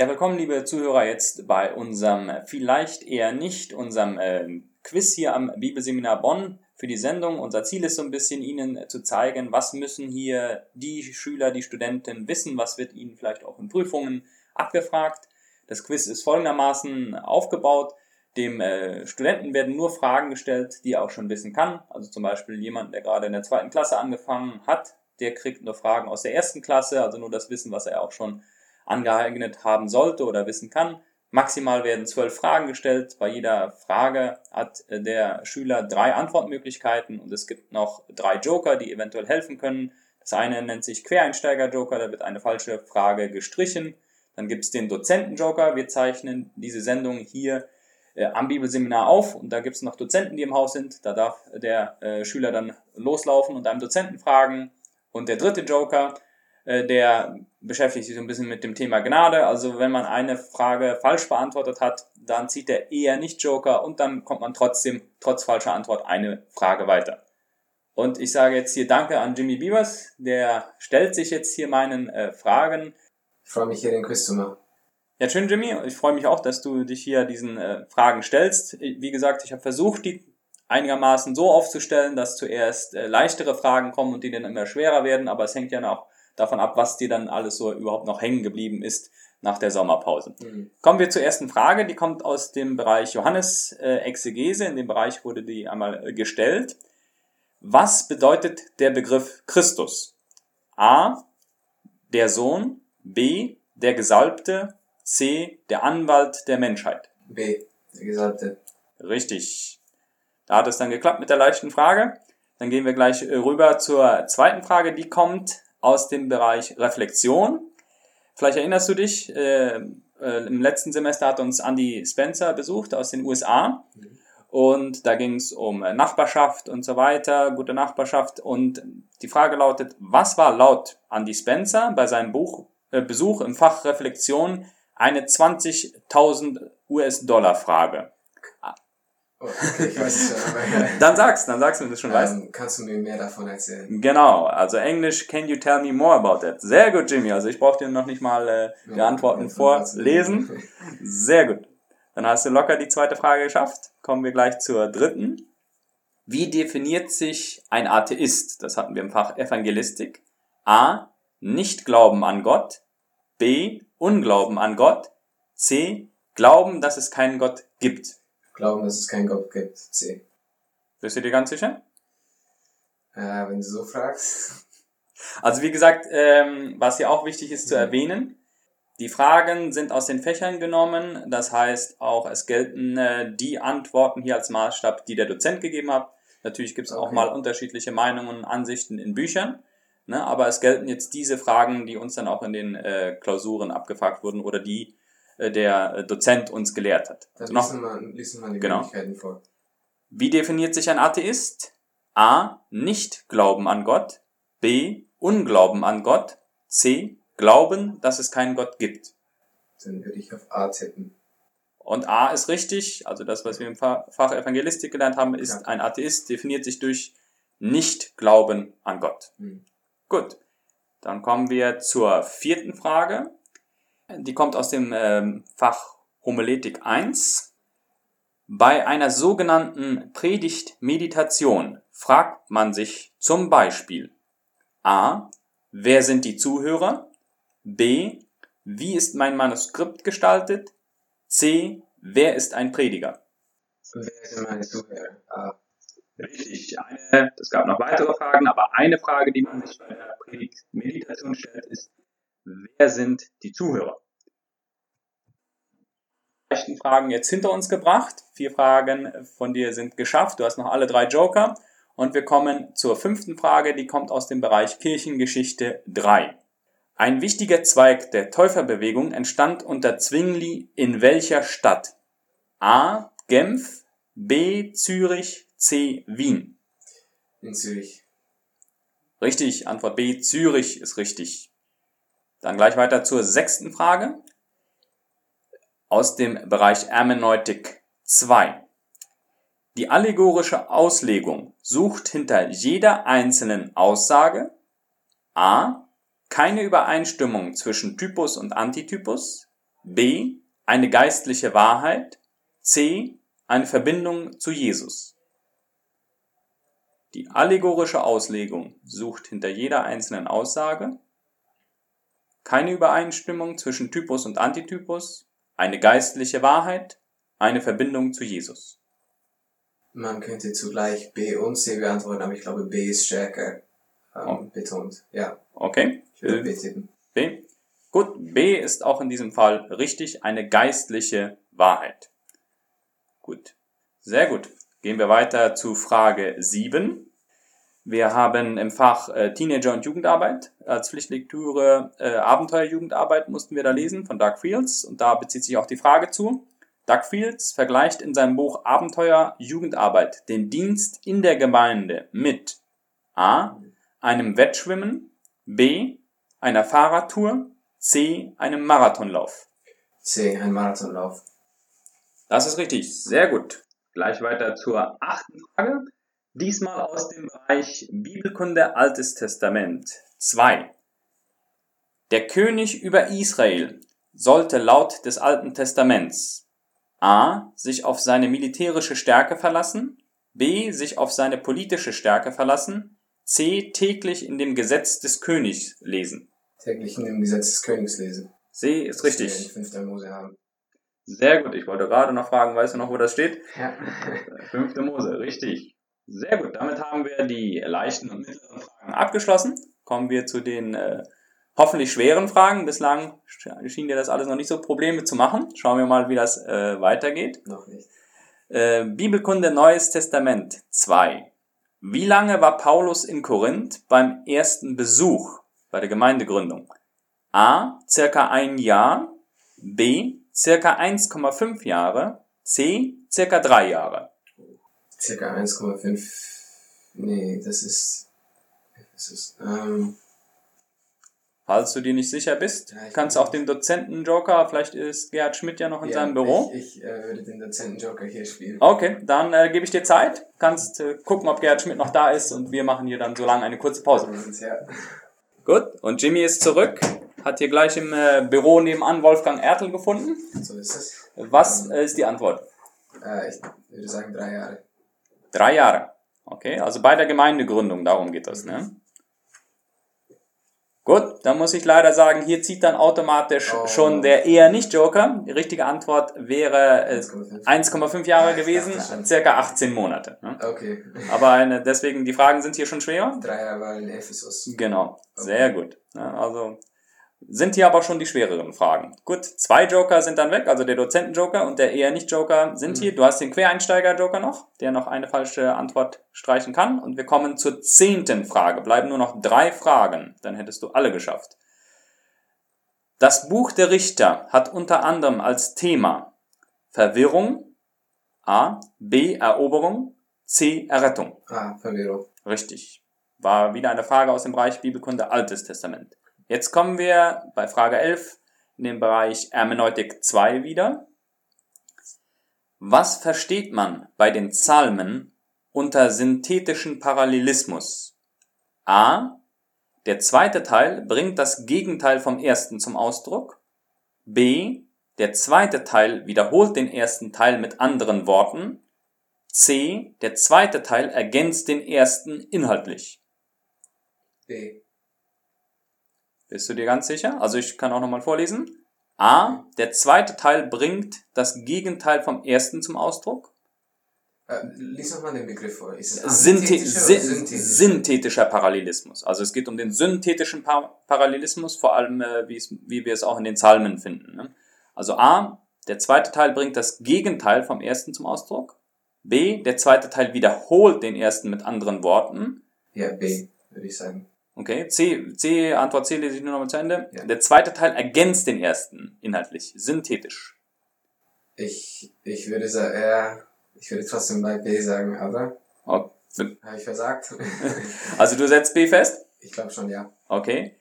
Ja, willkommen, liebe Zuhörer, jetzt bei unserem vielleicht eher nicht, unserem äh, Quiz hier am Bibelseminar Bonn für die Sendung. Unser Ziel ist so ein bisschen Ihnen zu zeigen, was müssen hier die Schüler, die Studenten wissen, was wird ihnen vielleicht auch in Prüfungen abgefragt. Das Quiz ist folgendermaßen aufgebaut. Dem äh, Studenten werden nur Fragen gestellt, die er auch schon wissen kann. Also zum Beispiel jemand, der gerade in der zweiten Klasse angefangen hat, der kriegt nur Fragen aus der ersten Klasse, also nur das Wissen, was er auch schon angeeignet haben sollte oder wissen kann. Maximal werden zwölf Fragen gestellt. Bei jeder Frage hat äh, der Schüler drei Antwortmöglichkeiten und es gibt noch drei Joker, die eventuell helfen können. Das eine nennt sich Quereinsteiger-Joker, da wird eine falsche Frage gestrichen. Dann gibt es den Dozenten-Joker. Wir zeichnen diese Sendung hier äh, am Bibelseminar auf und da gibt es noch Dozenten, die im Haus sind. Da darf der äh, Schüler dann loslaufen und einem Dozenten fragen. Und der dritte Joker, äh, der beschäftigt sich so ein bisschen mit dem Thema Gnade. Also wenn man eine Frage falsch beantwortet hat, dann zieht er eher nicht Joker und dann kommt man trotzdem, trotz falscher Antwort, eine Frage weiter. Und ich sage jetzt hier Danke an Jimmy Biebers, der stellt sich jetzt hier meinen äh, Fragen. Ich freue mich hier den Quiz zu machen. Ja, schön, Jimmy. Ich freue mich auch, dass du dich hier diesen äh, Fragen stellst. Wie gesagt, ich habe versucht, die einigermaßen so aufzustellen, dass zuerst äh, leichtere Fragen kommen und die dann immer schwerer werden, aber es hängt ja auch davon ab, was dir dann alles so überhaupt noch hängen geblieben ist nach der Sommerpause. Mhm. Kommen wir zur ersten Frage, die kommt aus dem Bereich Johannes äh, Exegese, in dem Bereich wurde die einmal äh, gestellt. Was bedeutet der Begriff Christus? A. Der Sohn, B. Der Gesalbte, C. Der Anwalt der Menschheit. B. Der Gesalbte. Richtig. Da hat es dann geklappt mit der leichten Frage. Dann gehen wir gleich äh, rüber zur zweiten Frage, die kommt aus dem Bereich Reflexion. Vielleicht erinnerst du dich, äh, äh, im letzten Semester hat uns Andy Spencer besucht aus den USA. Und da ging es um Nachbarschaft und so weiter, gute Nachbarschaft. Und die Frage lautet, was war laut Andy Spencer bei seinem Buch, äh, Besuch im Fach Reflexion eine 20.000 US-Dollar-Frage? Oh, okay, ich weiß es schon, aber [laughs] Dann sag's, dann sagst du, wenn du es schon weißt. ähm, kannst du mir mehr davon erzählen? Genau, also Englisch, can you tell me more about that? Sehr gut, Jimmy. Also ich brauche dir noch nicht mal äh, die Ja, Antworten vorlesen. [laughs] Sehr gut. Dann hast du locker die zweite Frage geschafft. Kommen wir gleich zur dritten. Wie definiert sich ein Atheist? Das hatten wir im Fach Evangelistik. A. Nicht Glauben an Gott. B. Unglauben an Gott. C. Glauben, dass es keinen Gott gibt. Glauben, dass es keinen Gott gibt. C. Bist du dir ganz sicher? Äh, wenn du so fragst. [laughs] Also wie gesagt, ähm, was hier auch wichtig ist zu erwähnen, die Fragen sind aus den Fächern genommen. Das heißt auch, es gelten äh, die Antworten hier als Maßstab, die der Dozent gegeben hat. Natürlich gibt es auch Okay. mal unterschiedliche Meinungen und Ansichten in Büchern. Ne? Aber es gelten jetzt diese Fragen, die uns dann auch in den äh, Klausuren abgefragt wurden oder die der äh, Dozent uns gelehrt hat. Dann Also noch, lesen wir die Genau. Möglichkeiten vor. wie definiert sich ein Atheist? A. Nicht Glauben an Gott. B. Unglauben an Gott. C. Glauben, dass es keinen Gott gibt. Dann würde ich auf A tippen. Und A ist richtig, also das, was wir im Fa- Fach Evangelistik gelernt haben, ist, Ja. ein Atheist definiert sich durch Nicht-Glauben an Gott. Hm. Gut, dann kommen wir zur vierten Frage. Die kommt aus dem ähm, Fach Homiletik 1. Bei einer sogenannten Predigt-Meditation fragt man sich zum Beispiel A. Wer sind die Zuhörer? B. Wie ist mein Manuskript gestaltet? C. Wer ist ein Prediger? Wer sind meine Zuhörer? A. Richtig. Eine, es gab noch weitere Fragen, aber eine Frage, die man sich bei der Predigt-Meditation stellt, ist, wer sind die Zuhörer? Leichten Fragen jetzt hinter uns gebracht. Vier Fragen von dir sind geschafft. Du hast noch alle drei Joker. Und wir kommen zur fünften Frage, die kommt aus dem Bereich Kirchengeschichte 3. Ein wichtiger Zweig der Täuferbewegung entstand unter Zwingli in welcher Stadt? A. Genf, B. Zürich, C. Wien. In Zürich. Richtig, Antwort B. Zürich ist richtig. Dann gleich weiter zur sechsten Frage. Aus dem Bereich Hermeneutik 2. Die allegorische Auslegung sucht hinter jeder einzelnen Aussage A. Keine Übereinstimmung zwischen Typus und Antitypus. B. Eine geistliche Wahrheit. C. Eine Verbindung zu Jesus. Die allegorische Auslegung sucht hinter jeder einzelnen Aussage keine Übereinstimmung zwischen Typus und Antitypus, eine geistliche Wahrheit, eine Verbindung zu Jesus. Man könnte zugleich B und C beantworten, aber ich glaube B ist stärker ähm, Oh. betont. Ja, Okay? ich würde B tippen. B. Gut, B ist auch in diesem Fall richtig, eine geistliche Wahrheit. Gut, sehr gut. Gehen wir weiter zu Frage 7. Wir haben im Fach äh, Teenager und Jugendarbeit als Pflichtlektüre äh, Abenteuerjugendarbeit mussten wir da lesen von Doug Fields und da bezieht sich auch die Frage zu. Doug Fields vergleicht in seinem Buch Abenteuer Jugendarbeit den Dienst in der Gemeinde mit A. einem Wettschwimmen, B. einer Fahrradtour, C. einem Marathonlauf. C, ein Marathonlauf. Das ist richtig, sehr gut. Gleich weiter zur achten Frage. Diesmal aus dem Bereich Bibelkunde Altes Testament 2. Der König über Israel sollte laut des Alten Testaments A. sich auf seine militärische Stärke verlassen, B. sich auf seine politische Stärke verlassen, C. täglich in dem Gesetz des Königs lesen. Täglich in dem Gesetz des Königs lesen. C ist Das richtig. in 5. Mose haben. Sehr gut. Ich wollte gerade noch fragen, weißt du noch, wo das steht? Ja. Fünfte Mose, richtig. Sehr gut. Damit haben wir die leichten und mittleren Fragen abgeschlossen. Kommen wir zu den äh, hoffentlich schweren Fragen. Bislang sch- schien dir das alles noch nicht so Probleme zu machen. Schauen wir mal, wie das äh, weitergeht. Noch nicht. Äh, Bibelkunde Neues Testament 2. Wie lange war Paulus in Korinth beim ersten Besuch bei der Gemeindegründung? A. Circa ein Jahr. B. Circa 1,5 Jahre. C. Circa drei Jahre. Circa 1,5. Nee, das ist. Das ist. Ähm, Falls du dir nicht sicher bist, Ja, kannst du auch den Dozenten-Joker, vielleicht ist Gerhard Schmidt ja noch in Ja, seinem Büro. Ich, ich äh, würde den Dozenten-Joker hier spielen. Okay, dann äh, gebe ich dir Zeit. Kannst äh, gucken, ob Gerhard Schmidt noch da ist und wir machen hier dann so lange eine kurze Pause. Ja. Gut, und Jimmy ist zurück. Hat hier gleich im äh, Büro nebenan Wolfgang Ertel gefunden. So ist es. Was äh, ist die Antwort? Äh, ich würde sagen drei Jahre. Drei Jahre. Okay, also bei der Gemeindegründung, darum geht das, ne? Gut, dann muss ich leider sagen, hier zieht dann automatisch Oh. schon der eher nicht Joker. Die richtige Antwort wäre äh, 1,5. 1,5 Jahre Ja, gewesen, circa 18 Monate. Ne? Okay. Aber eine, deswegen, die Fragen sind hier schon schwerer. Drei Jahre war in Ephesus. Genau, sehr gut. Ja, also sind hier aber schon die schwereren Fragen. Gut, zwei Joker sind dann weg, also der Dozenten-Joker und der eher nicht Joker sind hier. Du hast den Quereinsteiger-Joker noch, der noch eine falsche Antwort streichen kann. Und wir kommen zur zehnten Frage. Bleiben nur noch drei Fragen, dann hättest du alle geschafft. Das Buch der Richter hat unter anderem als Thema Verwirrung, A, B, Eroberung, C, Errettung. Ah, Verwirrung. Richtig. War wieder eine Frage aus dem Bereich Bibelkunde Altes Testament. Jetzt kommen wir bei Frage 11 in den Bereich Hermeneutik 2 wieder. Was versteht man bei den Psalmen unter synthetischen Parallelismus? A. Der zweite Teil bringt das Gegenteil vom ersten zum Ausdruck. B. Der zweite Teil wiederholt den ersten Teil mit anderen Worten. C. Der zweite Teil ergänzt den ersten inhaltlich. B. Bist du dir ganz sicher? Also ich kann auch nochmal vorlesen. A. Der zweite Teil bringt das Gegenteil vom ersten zum Ausdruck. Äh, lies nochmal den Begriff vor. Synthe synthetischer? synthetischer Parallelismus. Also es geht um den synthetischen pa Parallelismus, vor allem äh, wie wir es auch in den Psalmen finden. Ne? Also A. Der zweite Teil bringt das Gegenteil vom ersten zum Ausdruck. B. Der zweite Teil wiederholt den ersten mit anderen Worten. Ja, B, würde ich sagen. Okay, C, C, Antwort C lese ich nur noch mal zu Ende. Ja. Der zweite Teil ergänzt den ersten inhaltlich, synthetisch. Ich, ich würde sagen, ja, ich würde trotzdem bei B sagen, aber Oh, habe ich versagt? [laughs] Also du setzt B fest? ich glaube schon, ja. Okay.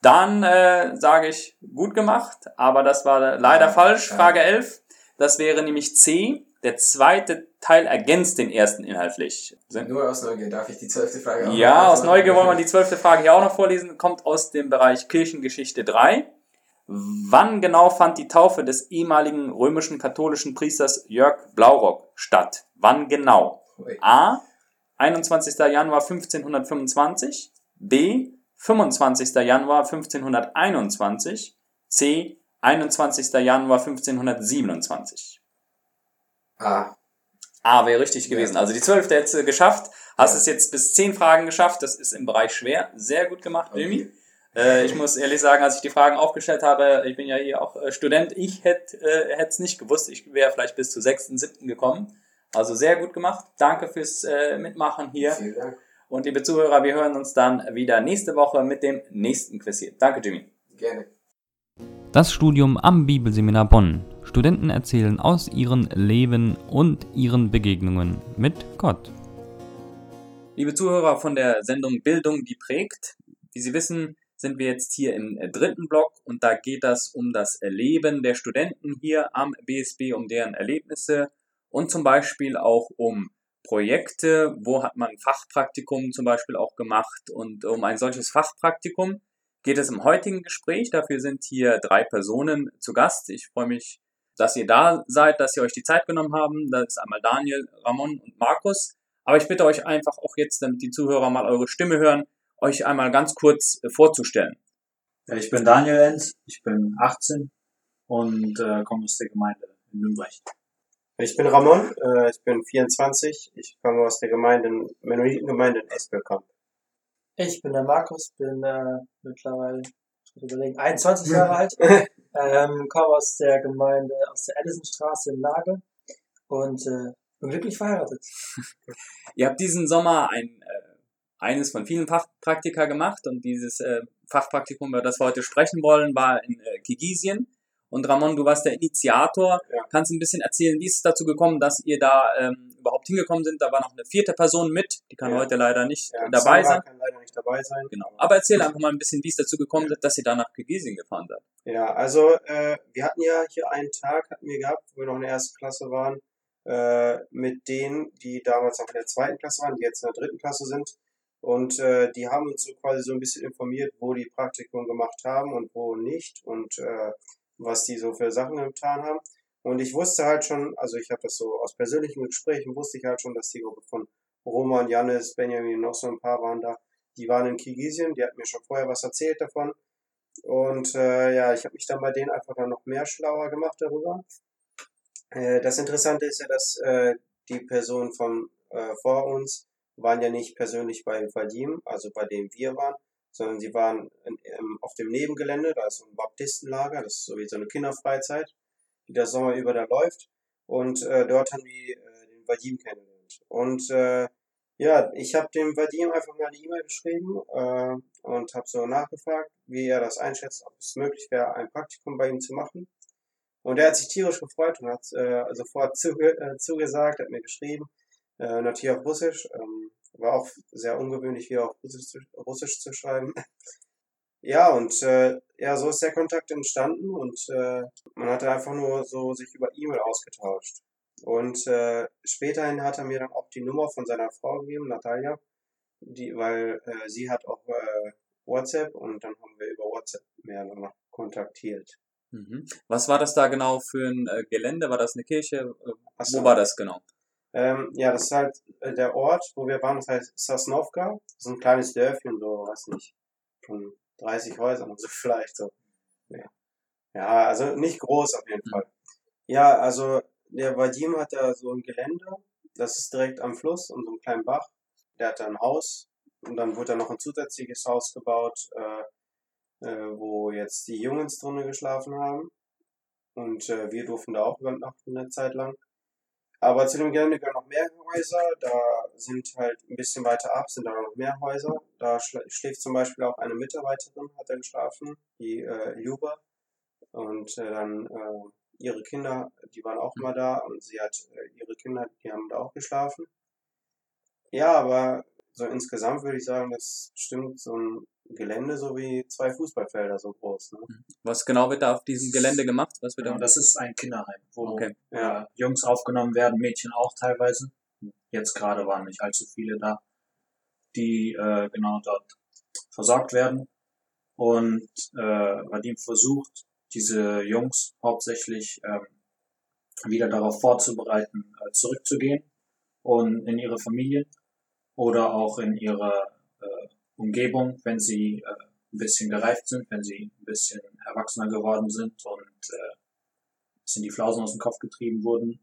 Dann äh, sage ich gut gemacht, aber das war leider Ja, falsch. ja. Frage 11. Das wäre nämlich C. Der zweite Teil ergänzt den ersten inhaltlich. Nur aus Neugier darf ich die zwölfte Frage auch noch Ja, aus? Neugier wollen wir die zwölfte Frage hier auch noch vorlesen. Kommt aus dem Bereich Kirchengeschichte 3. Wann genau fand die Taufe des ehemaligen römischen katholischen Priesters Jörg Blaurock statt? Wann genau? A. 21. Januar 1525. B. 25. Januar 1521. C. 21. Januar 1527. Ah, A wäre richtig Ja. gewesen. Also die zwölfte hättest du geschafft. Hast es jetzt bis zehn Fragen geschafft. Das ist im Bereich schwer. Sehr gut gemacht, Jimmy. Äh, ich muss ehrlich sagen, als ich die Fragen aufgestellt habe, ich bin ja hier auch äh, Student, ich hätte äh, es nicht gewusst. Ich wäre vielleicht bis zu sechsten, siebten gekommen. Also sehr gut gemacht. Danke fürs äh, Mitmachen hier. vielen Dank. Und liebe Zuhörer, wir hören uns dann wieder nächste Woche mit dem nächsten Quiz hier. Danke, Jimmy. Gerne. Das Studium am Bibelseminar Bonn. Studenten erzählen aus ihrem Leben und ihren Begegnungen mit Gott. Liebe Zuhörer von der Sendung Bildung, die prägt. Wie Sie wissen, sind wir jetzt hier im äh, dritten Block und da geht das um das Leben der Studenten hier am BSB, um deren Erlebnisse und zum Beispiel auch um Projekte, wo hat man Fachpraktikum zum Beispiel auch gemacht und um ein solches Fachpraktikum geht es im heutigen Gespräch. Dafür sind hier drei Personen zu Gast. Ich freue mich, dass ihr da seid, dass ihr euch die Zeit genommen haben. Das ist einmal Daniel, Ramon und Markus. Aber ich bitte euch einfach auch jetzt, damit die Zuhörer mal eure Stimme hören, euch einmal ganz kurz äh, vorzustellen. Ich bin Daniel Enz, ich bin 18 und äh, komme aus der Gemeinde in Nürnberg. Ich bin Ramon, äh, ich bin 24, ich komme aus der Gemeinde, Mennonitengemeinde in Espelkamp. Ich bin der Markus, bin äh, mittlerweile, überlegen, 21 Jahre alt, [laughs] ähm, komme aus der Gemeinde, aus der Edisonstraße in Lage und äh, bin glücklich verheiratet. Ihr habt diesen Sommer ein, äh, eines von vielen Fachpraktika gemacht und dieses äh, Fachpraktikum, über das wir heute sprechen wollen, war in äh, Kirgisien. Und Ramon, du warst der Initiator. Ja. Kannst du ein bisschen erzählen, wie ist es dazu gekommen, dass ihr da ähm, überhaupt hingekommen sind? Da war noch eine vierte Person mit, die kann Ja. heute leider nicht Ja, dabei Sarah sein. kann leider nicht dabei dabei sein. Genau. Aber erzähl einfach mal ein bisschen, wie es dazu gekommen ist, dass ihr da nach Kirgisien gefahren seid. Ja, also äh, wir hatten ja hier einen Tag, hatten wir gehabt, wo wir noch in der ersten Klasse waren, äh, mit denen, die damals noch in der zweiten Klasse waren, die jetzt in der dritten Klasse sind. Und äh, die haben uns so quasi so ein bisschen informiert, wo die Praktikum gemacht haben und wo nicht und äh, was die so für Sachen getan haben. Und ich wusste halt schon, also ich habe das so aus persönlichen Gesprächen, wusste ich halt schon, dass die Gruppe von Roman, Janis, Benjamin, noch so ein paar waren da. Die waren in Kirgisien, die hatten mir schon vorher was erzählt davon. Und äh, ja, ich habe mich dann bei denen einfach dann noch mehr schlauer gemacht darüber. Äh, das Interessante ist ja, dass äh, die Personen von äh, vor uns waren ja nicht persönlich bei Vadim, also bei dem wir waren, sondern sie waren in, in, auf dem Nebengelände, da ist so ein Baptistenlager, das ist so wie so eine Kinderfreizeit, die das Sommer über da läuft. Und äh, dort haben die äh, den Vadim kennengelernt. Und äh, ja, ich habe dem Vadim einfach mal eine E-Mail geschrieben äh, und habe so nachgefragt, wie er das einschätzt, ob es möglich wäre, ein Praktikum bei ihm zu machen. Und er hat sich tierisch gefreut und hat äh, sofort zuge äh, zugesagt, hat mir geschrieben, äh, natürlich auf Russisch, ähm, war auch sehr ungewöhnlich, hier auf Russisch zu, Russisch zu schreiben. Ja, und äh, ja, so ist der Kontakt entstanden und äh, man hatte einfach nur so sich über E-Mail ausgetauscht. Und äh, späterhin hat er mir dann auch die Nummer von seiner Frau gegeben, Natalia, die, weil äh, sie hat auch äh, WhatsApp und dann haben wir über WhatsApp mehr noch kontaktiert. Mhm. Was war das da genau für ein äh, Gelände? War das eine Kirche? Äh, so. Wo war das genau? Ähm, ja, das ist halt äh, der Ort, wo wir waren, das heißt Sasnovka. Das ist ein kleines Dörfchen, so, weiß nicht, von 30 Häusern, also vielleicht so. Ja. ja, also nicht groß auf jeden mhm. Fall. Ja, also der Vadim hat da so ein Gelände, das ist direkt am Fluss und so einem kleinen Bach. Der hat da ein Haus und dann wurde da noch ein zusätzliches Haus gebaut, äh, äh, wo jetzt die Jungs drinnen geschlafen haben. Und äh, wir durften da auch übernachten eine Zeit lang. Aber zu dem Gelände gehören noch mehr Häuser. Da sind halt ein bisschen weiter ab, sind da noch mehr Häuser. Da schläft zum Beispiel auch eine Mitarbeiterin, hat er geschlafen, die äh, Juba. Und äh, dann äh, ihre Kinder, die waren auch immer da und sie hat äh, ihre Kinder, die haben da auch geschlafen. Ja, aber so insgesamt würde ich sagen, das stimmt so ein Gelände so wie zwei Fußballfelder so groß. Ne? Was genau wird da auf diesem Gelände gemacht? Was wird ja, da? Das ist ein Kinderheim, wo okay. ja, Jungs aufgenommen werden, Mädchen auch teilweise. Jetzt gerade waren nicht allzu viele da, die äh, genau dort versorgt werden. Und äh, Vadim versucht, diese Jungs hauptsächlich ähm, wieder darauf vorzubereiten, äh, zurückzugehen und in ihre Familien oder auch in ihre äh, Umgebung, wenn sie äh, ein bisschen gereift sind, wenn sie ein bisschen erwachsener geworden sind und äh, sind die Flausen aus dem Kopf getrieben wurden.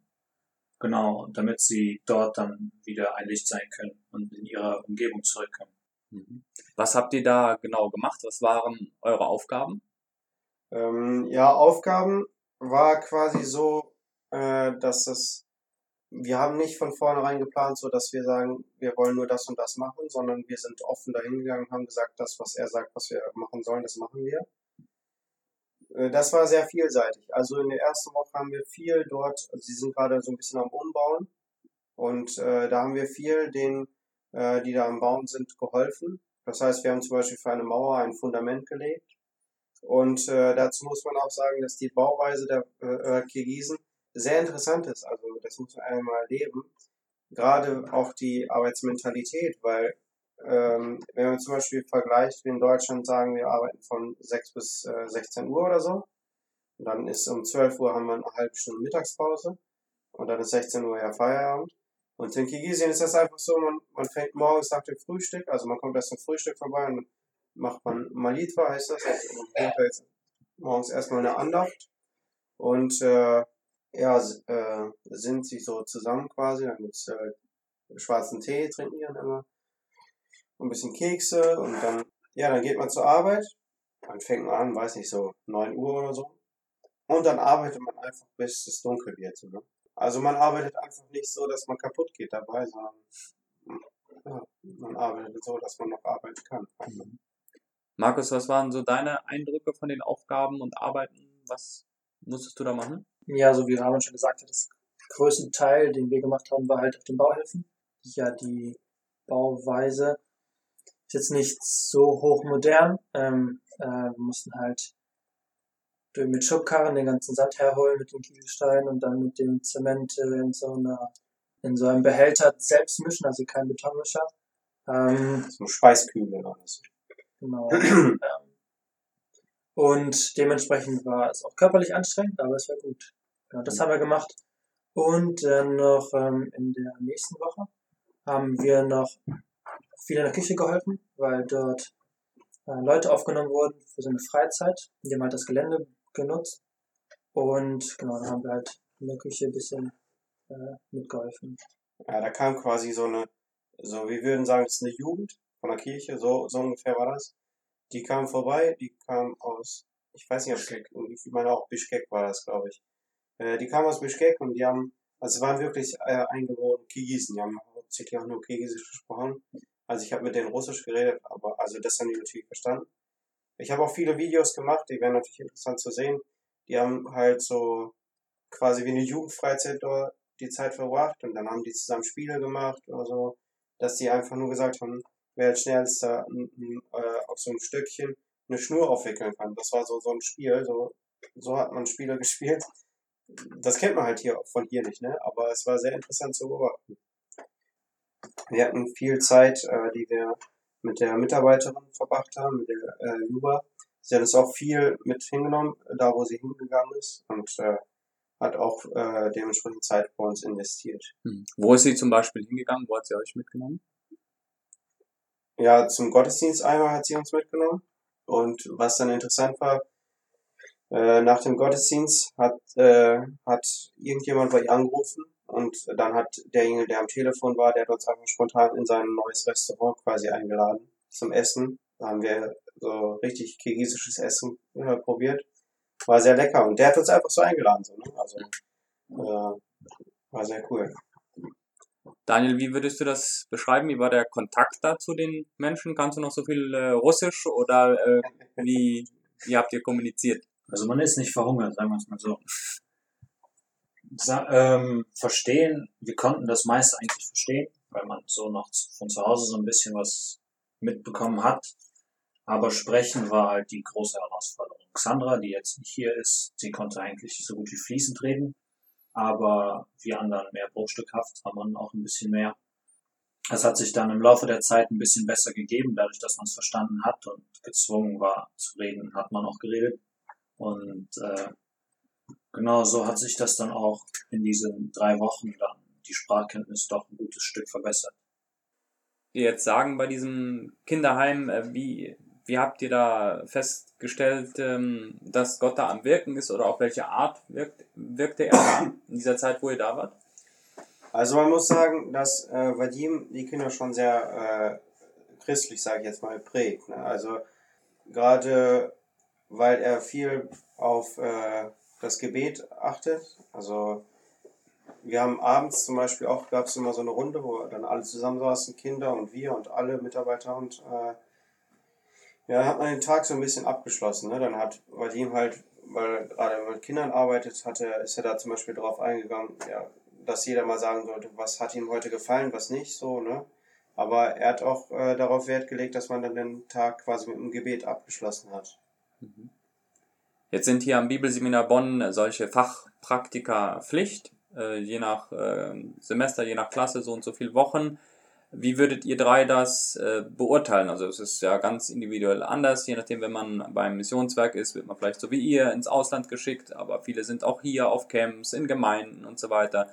Genau, damit sie dort dann wieder ein Licht sein können und in ihrer Umgebung zurückkommen. Mhm. Was habt ihr da genau gemacht? Was waren eure Aufgaben? Ähm, ja, Aufgaben war quasi so, äh, dass das, wir haben nicht von vornherein geplant, so dass wir sagen, wir wollen nur das und das machen, sondern wir sind offen dahingegangen, haben gesagt, das, was er sagt, was wir machen sollen, das machen wir. Äh, das war sehr vielseitig. Also in der ersten Woche haben wir viel dort, also sie sind gerade so ein bisschen am Umbauen und äh, da haben wir viel denen, äh, die da am Bauen sind, geholfen. Das heißt, wir haben zum Beispiel für eine Mauer ein Fundament gelegt und äh, dazu muss man auch sagen, dass die Bauweise der äh, Kirgisen sehr interessant ist. Also das muss man einmal erleben. Gerade auch die Arbeitsmentalität, weil ähm, wenn man zum Beispiel vergleicht, wie in Deutschland sagen, wir arbeiten von 6 bis äh, 16 Uhr oder so. Und dann ist um 12 Uhr haben wir eine halbe Stunde Mittagspause und dann ist 16 Uhr ja Feierabend. Und in Kirgisien ist das einfach so, man, man fängt morgens nach dem Frühstück, also man kommt erst zum Frühstück vorbei und macht man Malitwa, heißt das. Also man jetzt morgens erstmal eine Andacht und äh, ja, äh, sind sich so zusammen quasi, dann gibt's äh, schwarzen Tee, trinken die dann immer, ein bisschen Kekse und dann, ja, dann geht man zur Arbeit, dann fängt man an, weiß nicht, so 9 Uhr oder so. Und dann arbeitet man einfach, bis es dunkel wird. Ne? Also man arbeitet einfach nicht so, dass man kaputt geht dabei, sondern ja, man arbeitet so, dass man noch arbeiten kann. Mhm. Markus, was waren so deine Eindrücke von den Aufgaben und Arbeiten? Was musstest du da machen? Ja, so wie Ramon schon gesagt hat, das größte Teil, den wir gemacht haben, war halt auf den Bauhilfen. Ja, die Bauweise ist jetzt nicht so hochmodern. Ähm, äh, wir mussten halt mit Schubkarren den ganzen Sand herholen mit den Kieselsteinen und dann mit dem Zement äh, in so einer in so einem Behälter selbst mischen, also kein Betonmischer. Ähm, so Schweißkübel oder so. Genau. [clears throat] ähm, und dementsprechend war es auch körperlich anstrengend, aber es war gut. Genau, das haben wir gemacht. Und dann noch ähm, in der nächsten Woche haben wir noch viel in der Küche geholfen, weil dort äh, Leute aufgenommen wurden für so eine Freizeit. Die haben halt das Gelände genutzt. Und genau, dann haben wir halt in der Küche ein bisschen äh, mitgeholfen. Ja, da kam quasi so eine, so wir würden sagen, es ist eine Jugend von der Kirche, so, so ungefähr war das. Die kam vorbei, die kam aus, ich weiß nicht, ob ich meine auch Bischkek war das, glaube ich. Äh, die kam aus Bischkek und die haben, also waren wirklich äh, eingeborene Kirgisen, die haben hauptsächlich auch nur Kirgisisch gesprochen. Also ich habe mit denen Russisch geredet, aber also das haben die natürlich verstanden. Ich habe auch viele Videos gemacht, die wären natürlich interessant zu sehen. Die haben halt so quasi wie eine Jugendfreizeit dort die Zeit verbracht und dann haben die zusammen Spiele gemacht oder so, dass die einfach nur gesagt haben, wer als schnellster äh, auf so ein Stückchen eine Schnur aufwickeln kann. Das war so, so ein Spiel, so, so hat man Spiele [laughs] gespielt. Das kennt man halt hier von hier nicht, ne? Aber es war sehr interessant zu beobachten. Wir hatten viel Zeit, äh, die wir mit der Mitarbeiterin verbracht haben, mit der äh, Juba. Sie hat es auch viel mit hingenommen, da wo sie hingegangen ist und äh, hat auch äh, dementsprechend Zeit bei uns investiert. Hm. Wo ist sie zum Beispiel hingegangen? Wo hat sie euch mitgenommen? Ja, zum Gottesdienst einmal hat sie uns mitgenommen. Und was dann interessant war, äh, nach dem Gottesdienst hat, äh, hat irgendjemand bei ihr angerufen und dann hat derjenige, der am Telefon war, der hat uns einfach spontan in sein neues Restaurant quasi eingeladen zum Essen. Da haben wir so richtig kirgisisches Essen äh, probiert. War sehr lecker und der hat uns einfach so eingeladen. So, ne? Also äh, war sehr cool. Daniel, wie würdest du das beschreiben? Wie war der Kontakt da zu den Menschen? Kannst du noch so viel äh, Russisch oder äh, wie, wie habt ihr kommuniziert? Also man ist nicht verhungert, sagen wir es mal so. Sa ähm, verstehen, wir konnten das meiste eigentlich verstehen, weil man so noch von zu Hause so ein bisschen was mitbekommen hat. Aber sprechen war halt die große Herausforderung. Xandra, die jetzt nicht hier ist, sie konnte eigentlich so gut wie fließend reden, aber wir anderen mehr bruchstückhaft, man auch ein bisschen mehr. Es hat sich dann im Laufe der Zeit ein bisschen besser gegeben, dadurch, dass man es verstanden hat und gezwungen war zu reden, hat man auch geredet. Und äh, genau so hat sich das dann auch in diesen drei Wochen dann die Sprachkenntnis doch ein gutes Stück verbessert. Jetzt sagen bei diesem Kinderheim, äh, wie, wie habt ihr da festgestellt, ähm, dass Gott da am Wirken ist oder auf welche Art wirkt, wirkte er da in dieser Zeit, wo ihr da wart? Also man muss sagen, dass äh, Vadim die Kinder schon sehr äh, christlich, sage ich jetzt mal, prägt. Ne? Also gerade weil er viel auf äh, das Gebet achtet. Also wir haben abends zum Beispiel auch, gab es immer so eine Runde, wo dann alle zusammen saßen, Kinder und wir und alle Mitarbeiter und äh, ja, dann hat man den Tag so ein bisschen abgeschlossen. Ne? Dann hat Vadim halt, weil er gerade mit Kindern arbeitet, hat er, ist er da zum Beispiel drauf eingegangen, ja, dass jeder mal sagen sollte, was hat ihm heute gefallen, was nicht, so, ne? Aber er hat auch äh, darauf Wert gelegt, dass man dann den Tag quasi mit einem Gebet abgeschlossen hat. Mhm. Jetzt sind hier am Bibelseminar Bonn solche Fachpraktika Pflicht, äh, je nach äh, Semester, je nach Klasse, so und so viele Wochen. Wie würdet ihr drei das äh, beurteilen? Also es ist ja ganz individuell anders, je nachdem, wenn man beim Missionswerk ist, wird man vielleicht so wie ihr ins Ausland geschickt, aber viele sind auch hier auf Camps, in Gemeinden und so weiter.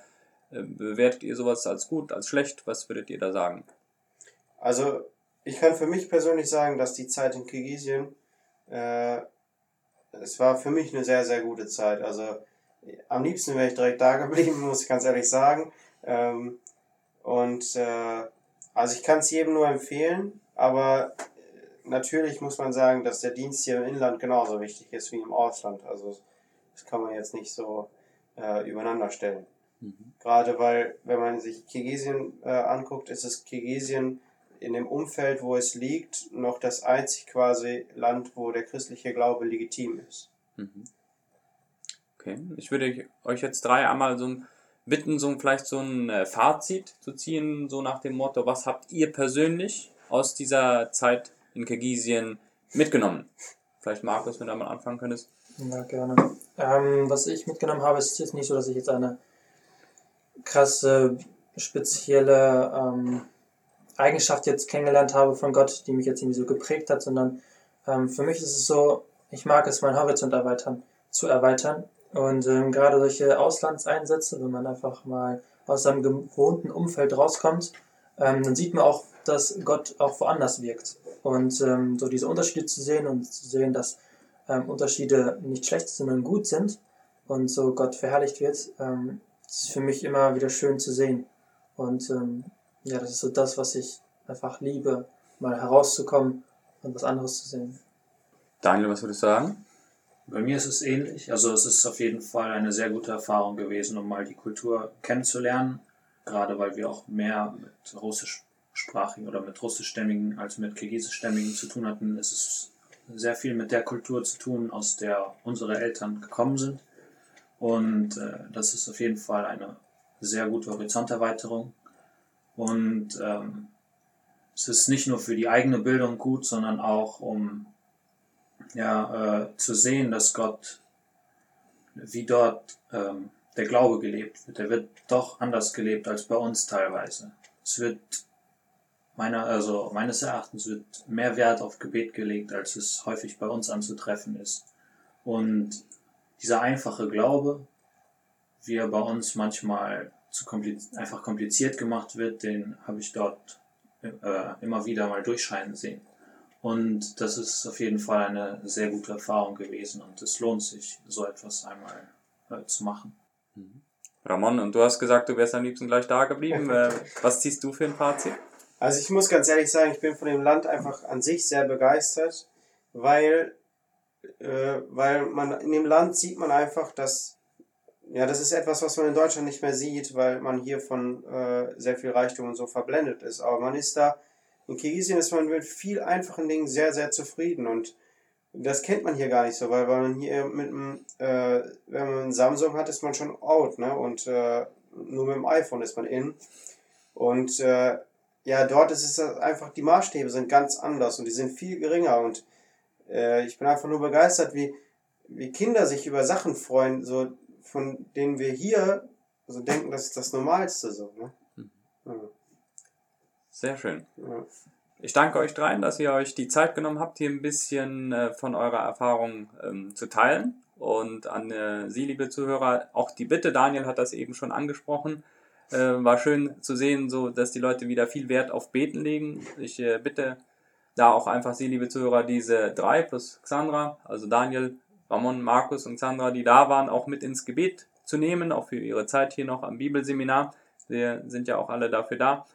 Äh, bewertet ihr sowas als gut, als schlecht? Was würdet ihr da sagen? Also ich kann für mich persönlich sagen, dass die Zeit in Kirgisien, äh, es war für mich eine sehr, sehr gute Zeit. Also am liebsten wäre ich direkt da geblieben, [laughs] muss ich ganz ehrlich sagen. Ähm, und äh, also ich kann es jedem nur empfehlen, aber äh, natürlich muss man sagen, dass der Dienst hier im Inland genauso wichtig ist wie im Ausland. Also das kann man jetzt nicht so äh, übereinander stellen. Mhm. Gerade weil, wenn man sich Kirgisien äh, anguckt, ist es Kirgisien in dem Umfeld, wo es liegt, noch das einzig quasi Land, wo der christliche Glaube legitim ist. Mhm. Okay, ich würde euch jetzt drei einmal so ein bitten, so vielleicht so ein äh, Fazit zu ziehen, so nach dem Motto, was habt ihr persönlich aus dieser Zeit in Kirgisien mitgenommen? Vielleicht Markus, wenn du mal anfangen könntest. Ja, gerne. Ähm, was ich mitgenommen habe, ist jetzt nicht so, dass ich jetzt eine krasse, spezielle ähm, Eigenschaft jetzt kennengelernt habe von Gott, die mich jetzt irgendwie so geprägt hat, sondern ähm, für mich ist es so, ich mag es, meinen Horizont erweitern, zu erweitern. Und ähm, gerade solche Auslandseinsätze, wenn man einfach mal aus seinem gewohnten Umfeld rauskommt, ähm, dann sieht man auch, dass Gott auch woanders wirkt. Und ähm, so diese Unterschiede zu sehen und zu sehen, dass ähm, Unterschiede nicht schlecht, sondern gut sind und so Gott verherrlicht wird, ähm, ist für mich immer wieder schön zu sehen. Und ähm, ja, das ist so das, was ich einfach liebe, mal herauszukommen und was anderes zu sehen. Daniel, was würdest du sagen? Bei mir ist es ähnlich. Also es ist auf jeden Fall eine sehr gute Erfahrung gewesen, um mal die Kultur kennenzulernen. Gerade weil wir auch mehr mit russischsprachigen oder mit russischstämmigen als mit kirgisischstämmigen zu tun hatten, ist es sehr viel mit der Kultur zu tun, aus der unsere Eltern gekommen sind. Und äh, das ist auf jeden Fall eine sehr gute Horizonterweiterung. Und ähm, es ist nicht nur für die eigene Bildung gut, sondern auch um ja, äh, zu sehen, dass Gott, wie dort ähm, der Glaube gelebt wird, der wird doch anders gelebt als bei uns teilweise. Es wird meiner, also meines Erachtens wird mehr Wert auf Gebet gelegt, als es häufig bei uns anzutreffen ist. Und dieser einfache Glaube, wie er bei uns manchmal zu kompliz einfach kompliziert gemacht wird, den habe ich dort äh, immer wieder mal durchscheinen sehen. Und das ist auf jeden Fall eine sehr gute Erfahrung gewesen und es lohnt sich, so etwas einmal äh, zu machen. Mhm. Ramon, und du hast gesagt, du wärst am liebsten gleich da geblieben. Äh, [laughs] was ziehst du für ein Fazit? Also ich muss ganz ehrlich sagen, ich bin von dem Land einfach an sich sehr begeistert, weil, äh, weil man in dem Land sieht man einfach, dass ja, das ist etwas, was man in Deutschland nicht mehr sieht, weil man hier von äh, sehr viel Reichtum und so verblendet ist. Aber man ist da, in Kirgisien ist man mit viel einfachen Dingen sehr, sehr zufrieden und das kennt man hier gar nicht so, weil, man hier mit einem, äh, wenn man einen Samsung hat, ist man schon out, ne? Und äh, nur mit dem iPhone ist man in. Und äh, ja, dort ist es einfach, die Maßstäbe sind ganz anders und die sind viel geringer und äh, ich bin einfach nur begeistert, wie, wie Kinder sich über Sachen freuen, so von denen wir hier so denken, das ist das Normalste so. Ne? Mhm. Ja. Sehr schön. Ja. Ich danke euch dreien, dass ihr euch die Zeit genommen habt, hier ein bisschen äh, von eurer Erfahrung ähm, zu teilen. Und an äh, Sie, liebe Zuhörer, auch die Bitte, Daniel hat das eben schon angesprochen, äh, war schön zu sehen, so dass die Leute wieder viel Wert auf Beten legen. Ich äh, bitte da auch einfach Sie, liebe Zuhörer, diese drei plus Xandra, also Daniel, Ramon, Markus und Sandra, die da waren, auch mit ins Gebet zu nehmen, auch für ihre Zeit hier noch am Bibelseminar. Wir sind ja auch alle dafür da.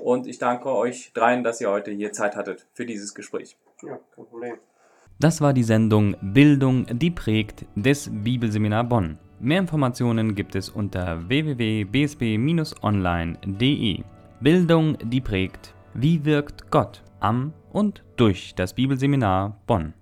Und ich danke euch dreien, dass ihr heute hier Zeit hattet für dieses Gespräch. Ja, kein Problem. Das war die Sendung Bildung, die prägt des Bibelseminar Bonn. Mehr Informationen gibt es unter www.bsb-online.de. Bildung, die prägt. Wie wirkt Gott am und durch das Bibelseminar Bonn?